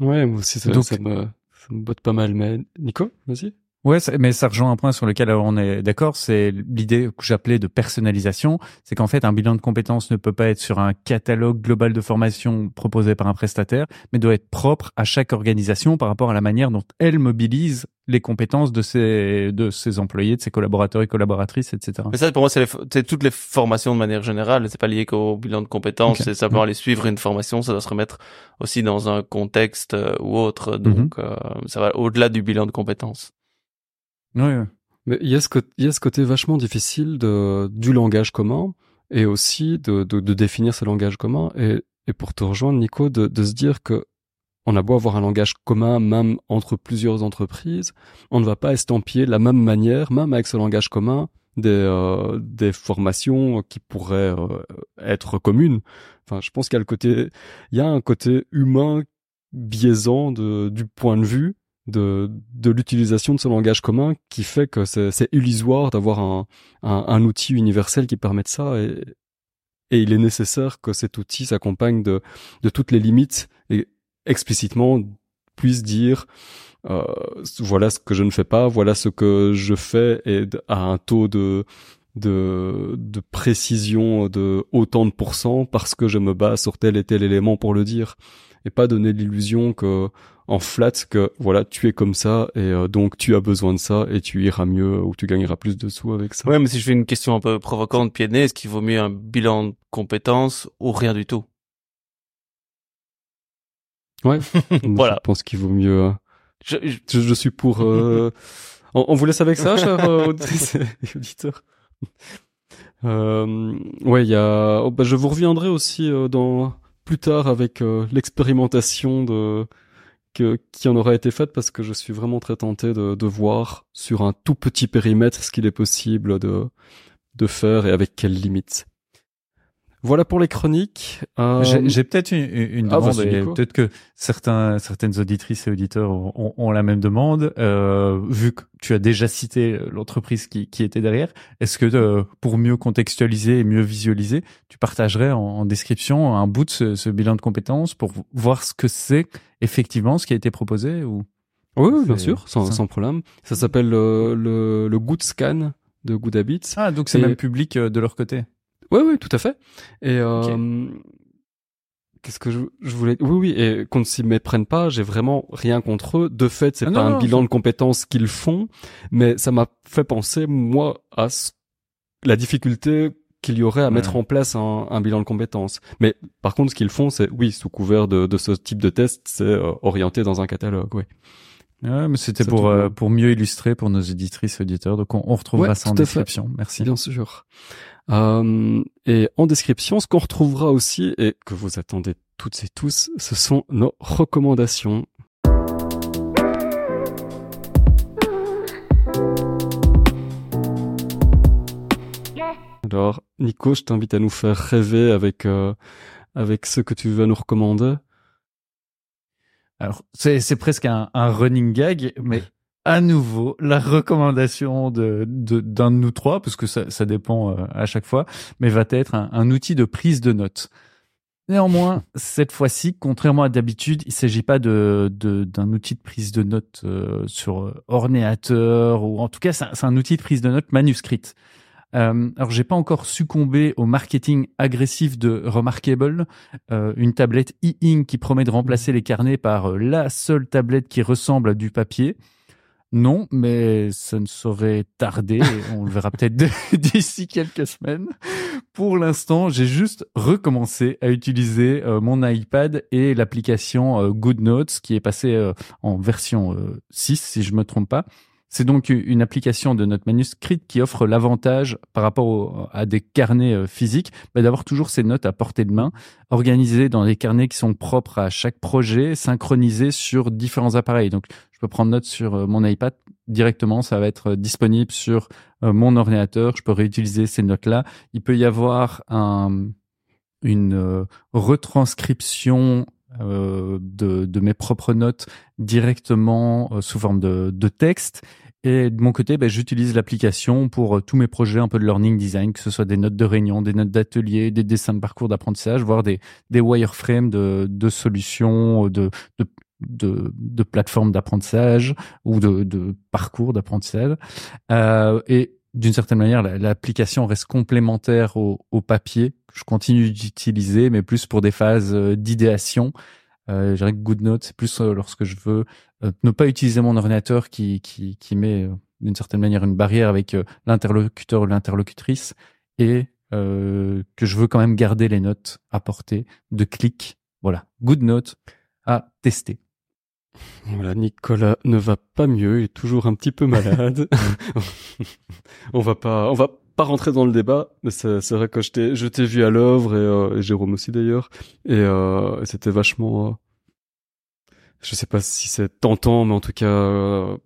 Ouais, moi aussi, ça, ça, me, ça me botte pas mal. Mais Nico, vas-y. Ouais, mais ça rejoint un point sur lequel on est d'accord, c'est l'idée que j'appelais de personnalisation, c'est qu'en fait un bilan de compétences ne peut pas être sur un catalogue global de formation proposé par un prestataire, mais doit être propre à chaque organisation par rapport à la manière dont elle mobilise les compétences de ses de ses employés, de ses collaborateurs et collaboratrices, etc. Mais ça, pour moi, c'est toutes les formations de manière générale. C'est pas lié qu'au bilan de compétences. C'est simplement aller suivre une formation. Ça doit se remettre aussi dans un contexte euh, ou autre. Donc, mhm. euh, ça va au-delà du bilan de compétences. Oui, Mais il y, a ce côté, il y a ce côté vachement difficile de, du langage commun et aussi de, de, de définir ce langage commun et, et pour te rejoindre, Nico, de, de se dire que on a beau avoir un langage commun, même entre plusieurs entreprises, on ne va pas estampiller la même manière, même avec ce langage commun, des, euh, des formations qui pourraient euh, être communes. Enfin, je pense qu'il y a le côté, il y a un côté humain biaisant de, du point de vue de, de l'utilisation de ce langage commun qui fait que c'est illusoire d'avoir un, un, outil universel qui permette ça et, et il est nécessaire que cet outil s'accompagne de, de toutes les limites explicitement puisse dire euh, voilà ce que je ne fais pas, voilà ce que je fais et à un taux de de, de précision de autant de pourcents parce que je me base sur tel et tel élément pour le dire et pas donner l'illusion que en flat que voilà tu es comme ça et euh, donc tu as besoin de ça et tu iras mieux ou tu gagneras plus de sous avec ça. Ouais mais si je fais une question un peu provocante pied est-ce qu'il vaut mieux un bilan de compétences ou rien du tout? Ouais. voilà. Je pense qu'il vaut mieux. Euh, je, je... suis pour. Euh... on, on, vous laisse avec ça, chers euh, auditeurs? Euh, ouais, il y a. Oh, bah, je vous reviendrai aussi euh, dans plus tard avec l'expérimentation de que, qui en aura été faite parce que je suis vraiment très tenté de, de voir sur un tout petit périmètre ce qu'il est possible de de faire et avec quelles limites. Voilà pour les chroniques. Euh... J'ai peut-être une, une ah, demande, peut-être que certains, certaines auditrices et auditeurs ont, ont la même demande. Euh, vu que tu as déjà cité l'entreprise qui, qui était derrière, est-ce que euh, pour mieux contextualiser et mieux visualiser, tu partagerais en, en description un bout de ce, ce, bilan de compétences pour voir ce que c'est effectivement ce qui a été proposé ou Oui, bien sûr, sans, sans, problème. Ça s'appelle le, le, le Good Scan de Good Habits. Ah, donc c'est même public de leur côté? Oui, oui, tout à fait. Et euh, qu'est-ce que je, je, voulais Oui, oui, et qu'on ne s'y méprenne pas. J'ai vraiment rien contre eux. De fait, c'est ah pas un bilan de compétences qu'ils font, mais ça m'a fait penser moi à la difficulté qu'il y aurait à mettre en place un, un, bilan de compétences. Mais par contre, ce qu'ils font, c'est oui, sous couvert de, de ce type de test, c'est euh, orienté dans un catalogue. Oui. Ouais, mais c'était pour euh, pour mieux illustrer pour nos éditrices et auditeurs. Donc on, on retrouvera ça en description. Merci. Bien sûr. Euh, et en description, ce qu'on retrouvera aussi, et que vous attendez toutes et tous, ce sont nos recommandations. Alors, Nico, je t'invite à nous faire rêver avec euh, avec ce que tu vas nous recommander. Alors, c'est presque un, un running gag, mais à nouveau la recommandation de d'un de, nous trois, parce que ça, ça dépend euh, à chaque fois, mais va être un, un outil de prise de notes. Néanmoins, cette fois-ci, contrairement à d'habitude, il s'agit pas de d'un outil de prise de notes euh, sur euh, ordinateur ou en tout cas, c'est un, outil de prise de notes manuscrite. Euh, alors, j'ai pas encore succombé au marketing agressif de Remarkable, euh, une tablette e-ink qui promet de remplacer les carnets par la seule tablette qui ressemble à du papier. Non, mais ça ne saurait tarder. On le verra peut-être d'ici quelques semaines. Pour l'instant, j'ai juste recommencé à utiliser euh, mon iPad et l'application euh, GoodNotes qui est passée euh, en version 6, si je me trompe pas. C'est donc une application de notes manuscrites qui offre l'avantage par rapport à des carnets physiques bah, d'avoir toujours ces notes à portée de main, organisées dans des carnets qui sont propres à chaque projet, synchronisés sur différents appareils. Donc je peux prendre note sur euh, mon iPad directement, ça va être euh, disponible sur euh, mon ordinateur, je peux réutiliser ces notes-là. Il peut y avoir un, une retranscription de, de, mes propres notes directement sous forme de, texte. Et de mon côté, ben, j'utilise l'application pour tous mes projets un peu de learning design, que ce soit des notes de réunion, des notes d'atelier, des dessins de parcours d'apprentissage, voire des, des wireframes de, solutions, de, de de, de plateforme d'apprentissage ou de, de parcours d'apprentissage. Euh, et d'une certaine manière, l'application reste complémentaire au, papier je continue d'utiliser, mais plus pour des phases euh, d'idéation. Euh, je dirais que GoodNote, c'est plus euh, lorsque je veux euh, ne pas utiliser mon ordinateur qui, qui, qui met d'une certaine manière une barrière avec l'interlocuteur ou l'interlocutrice et que je veux quand même garder les notes à portée de clic. Voilà, GoodNote à tester. Voilà, Nicolas ne va pas mieux, il est toujours un petit peu malade. on va pas, on va pas rentrer dans le débat, mais c'est, vrai que je t'ai, je t'ai vu à l'œuvre et, euh, Jérôme aussi d'ailleurs, et euh, c'était vachement. Euh, je sais pas si c'est tentant, mais en tout cas,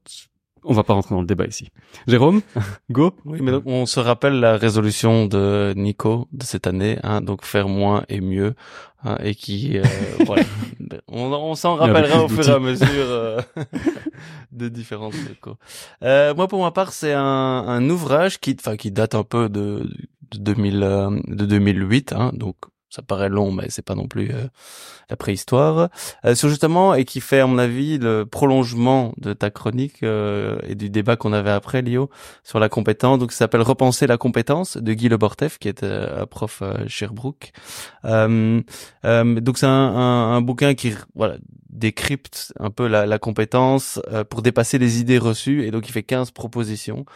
on va pas rentrer dans le débat ici. Jérôme, go. Oui, mais on se rappelle la résolution de Nico de cette année, hein, donc faire moins et mieux, hein, et qui, euh, voilà, on, on s'en rappellera au fur et à mesure euh, de différentes. Euh, moi, pour ma part, c'est un, un ouvrage qui, enfin, qui date un peu de, de 2000, euh, de 2008, hein, donc ça paraît long, mais c'est pas non plus euh, la préhistoire. Euh, sur justement et qui fait à mon avis le prolongement de ta chronique euh, et du débat qu'on avait après, Lio, sur la compétence. Donc ça s'appelle Repenser la compétence de Guy Le Bortef, qui est un prof Sherbrooke. donc c'est un, un, un, bouquin qui voilà décrypte un peu la, la compétence pour dépasser les idées reçues et donc il fait 15 propositions.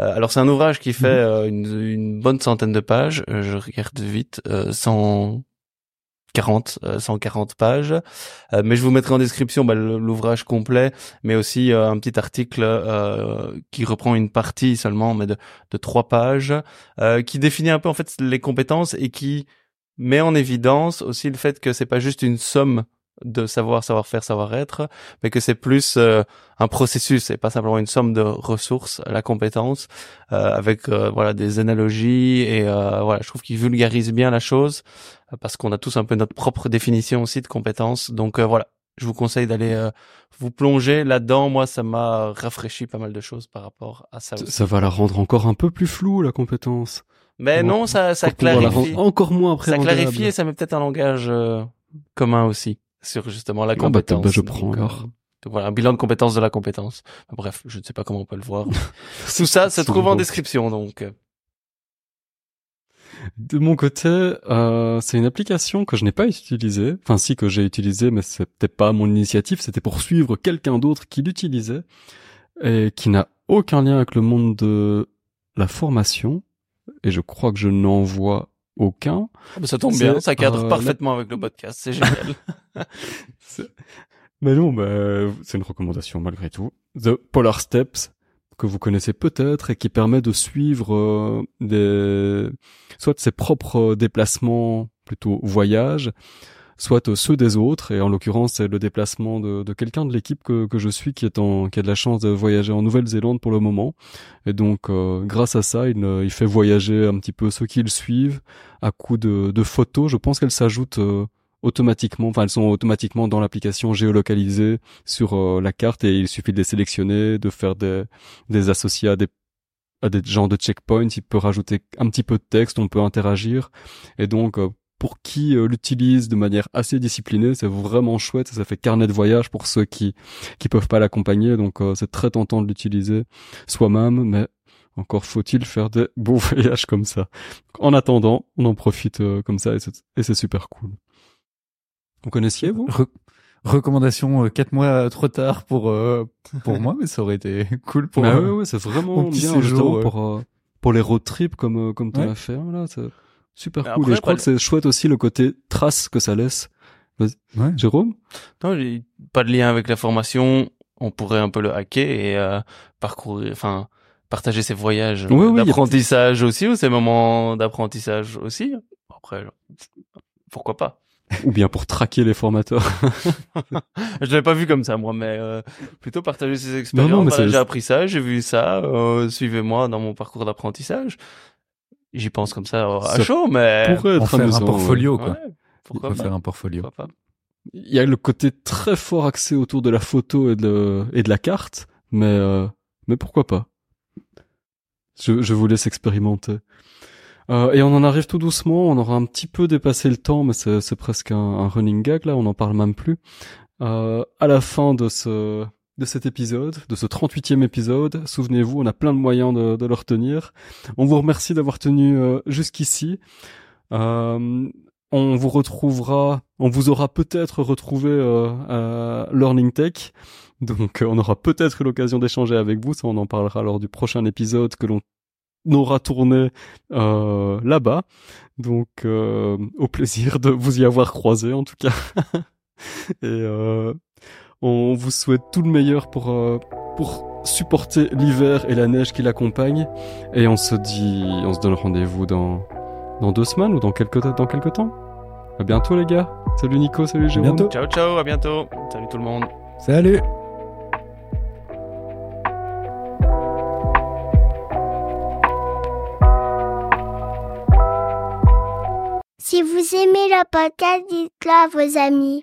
Euh, alors c'est un ouvrage qui fait mhm. euh, une, une, bonne centaine de pages. Euh, je regarde vite, 140, 140 pages. mais je vous mettrai en description bah, l'ouvrage complet, mais aussi un petit article qui reprend une partie seulement, mais de, de trois pages, qui définit un peu en fait les compétences et qui met en évidence aussi le fait que c'est pas juste une somme de savoir, savoir-faire, savoir-être, mais que c'est plus euh, un processus et pas simplement une somme de ressources, la compétence, euh, avec euh, voilà des analogies et voilà, je trouve qu'il vulgarise bien la chose parce qu'on a tous un peu notre propre définition aussi de compétence. Donc voilà, je vous conseille d'aller vous plonger là-dedans. Moi, ça m'a rafraîchi pas mal de choses par rapport à ça. Ça va la rendre encore un peu plus floue la compétence. Mais non, ça, ça clarifie. Encore moins après. Ça clarifie et ça met peut-être un langage commun aussi sur justement la bah, compétence. Bah, je prends euh, voilà, un bilan de compétence de la compétence. Bref, je ne sais pas comment on peut le voir. Tout ça se trouve en description, donc. De mon côté, euh, c'est une application que je n'ai pas utilisée. Enfin, si que j'ai utilisée, mais c'était pas mon initiative. C'était pour suivre quelqu'un d'autre qui l'utilisait et qui n'a aucun lien avec le monde de la formation. Et je crois que je n'en vois aucun. Ah, ça tombe bien, ça cadre euh, parfaitement avec le podcast, c'est génial. Mais non, bah, c'est une recommandation malgré tout. The Polar Steps, que vous connaissez peut-être et qui permet de suivre euh, des, soit ses propres déplacements, plutôt voyages, soit euh, ceux des autres. Et en l'occurrence, c'est le déplacement de, quelqu'un de l'équipe que, que je suis qui est en, qui a de la chance de voyager en Nouvelle-Zélande pour le moment. Et donc, euh, grâce à ça, il, il, fait voyager un petit peu ceux qui le suivent à coup de, de photos. Je pense qu'elles s'ajoutent euh, automatiquement, enfin elles sont automatiquement dans l'application géolocalisée sur la carte et il suffit de les sélectionner, de faire des, des associés à des à des genres de checkpoints, il peut rajouter un petit peu de texte, on peut interagir. Et donc, pour qui euh, l'utilise de manière assez disciplinée, c'est vraiment chouette. Ça fait carnet de voyage pour ceux qui qui peuvent pas l'accompagner. Donc euh, c'est très tentant de l'utiliser soi-même, mais encore faut-il faire des beaux voyages comme ça. En attendant, on en profite euh, comme ça et c'est super cool. Vous connaissiez vous? Recommandation quatre mois trop tard pour pour moi, mais ça aurait été cool pour. Bah ouais, ouais, c'est vraiment bien séjour, pour pour les road trips comme comme t'en as fait là. Super cool. et je crois que c'est chouette aussi le côté trace que ça laisse. Ouais. Jérôme? Non, j'ai pas de lien avec la formation. On pourrait un peu le hacker et euh, parcourir, enfin, partager ses voyages d'apprentissage aussi ou ses moments d'apprentissage aussi? Après, pourquoi pas? Ou bien pour traquer les formateurs. je l'avais pas vu comme ça moi, mais euh, plutôt partager ses expériences. j'ai appris ça, j'ai vu ça. Euh, Suivez-moi dans mon parcours d'apprentissage. J'y pense comme ça à chaud, mais pourrait être faire un portfolio, quoi. pourquoi faire un portfolio. Il y a le côté très fort axé autour de la photo et de, et de la carte, mais euh, mais pourquoi pas je, je vous laisse expérimenter. Euh, et on en arrive tout doucement, on aura un petit peu dépassé le temps, mais c'est presque un, running gag là, on n'en parle même plus. euh, à la fin de ce de cet épisode, de ce 38e épisode. Souvenez-vous, on a plein de moyens de, de le retenir. On vous remercie d'avoir tenu euh, jusqu'ici. Euh, on vous retrouvera, on vous aura peut-être retrouvé euh, à Learning Tech. Donc on aura peut-être l'occasion d'échanger avec vous, ça on en parlera lors du prochain épisode que l'on aura tourné euh, là-bas. Donc euh, au plaisir de vous y avoir croisé en tout cas. Et euh, on vous souhaite tout le meilleur pour, euh, pour supporter l'hiver et la neige qui l'accompagne. Et on se dit, on se donne rendez-vous dans, dans deux semaines ou dans quelques, dans quelques temps. À bientôt les gars. Salut Nico, salut Jérôme. bientôt. Ciao, ciao, à bientôt. Salut tout le monde. Salut Si vous aimez le podcast, dites-le à vos amis.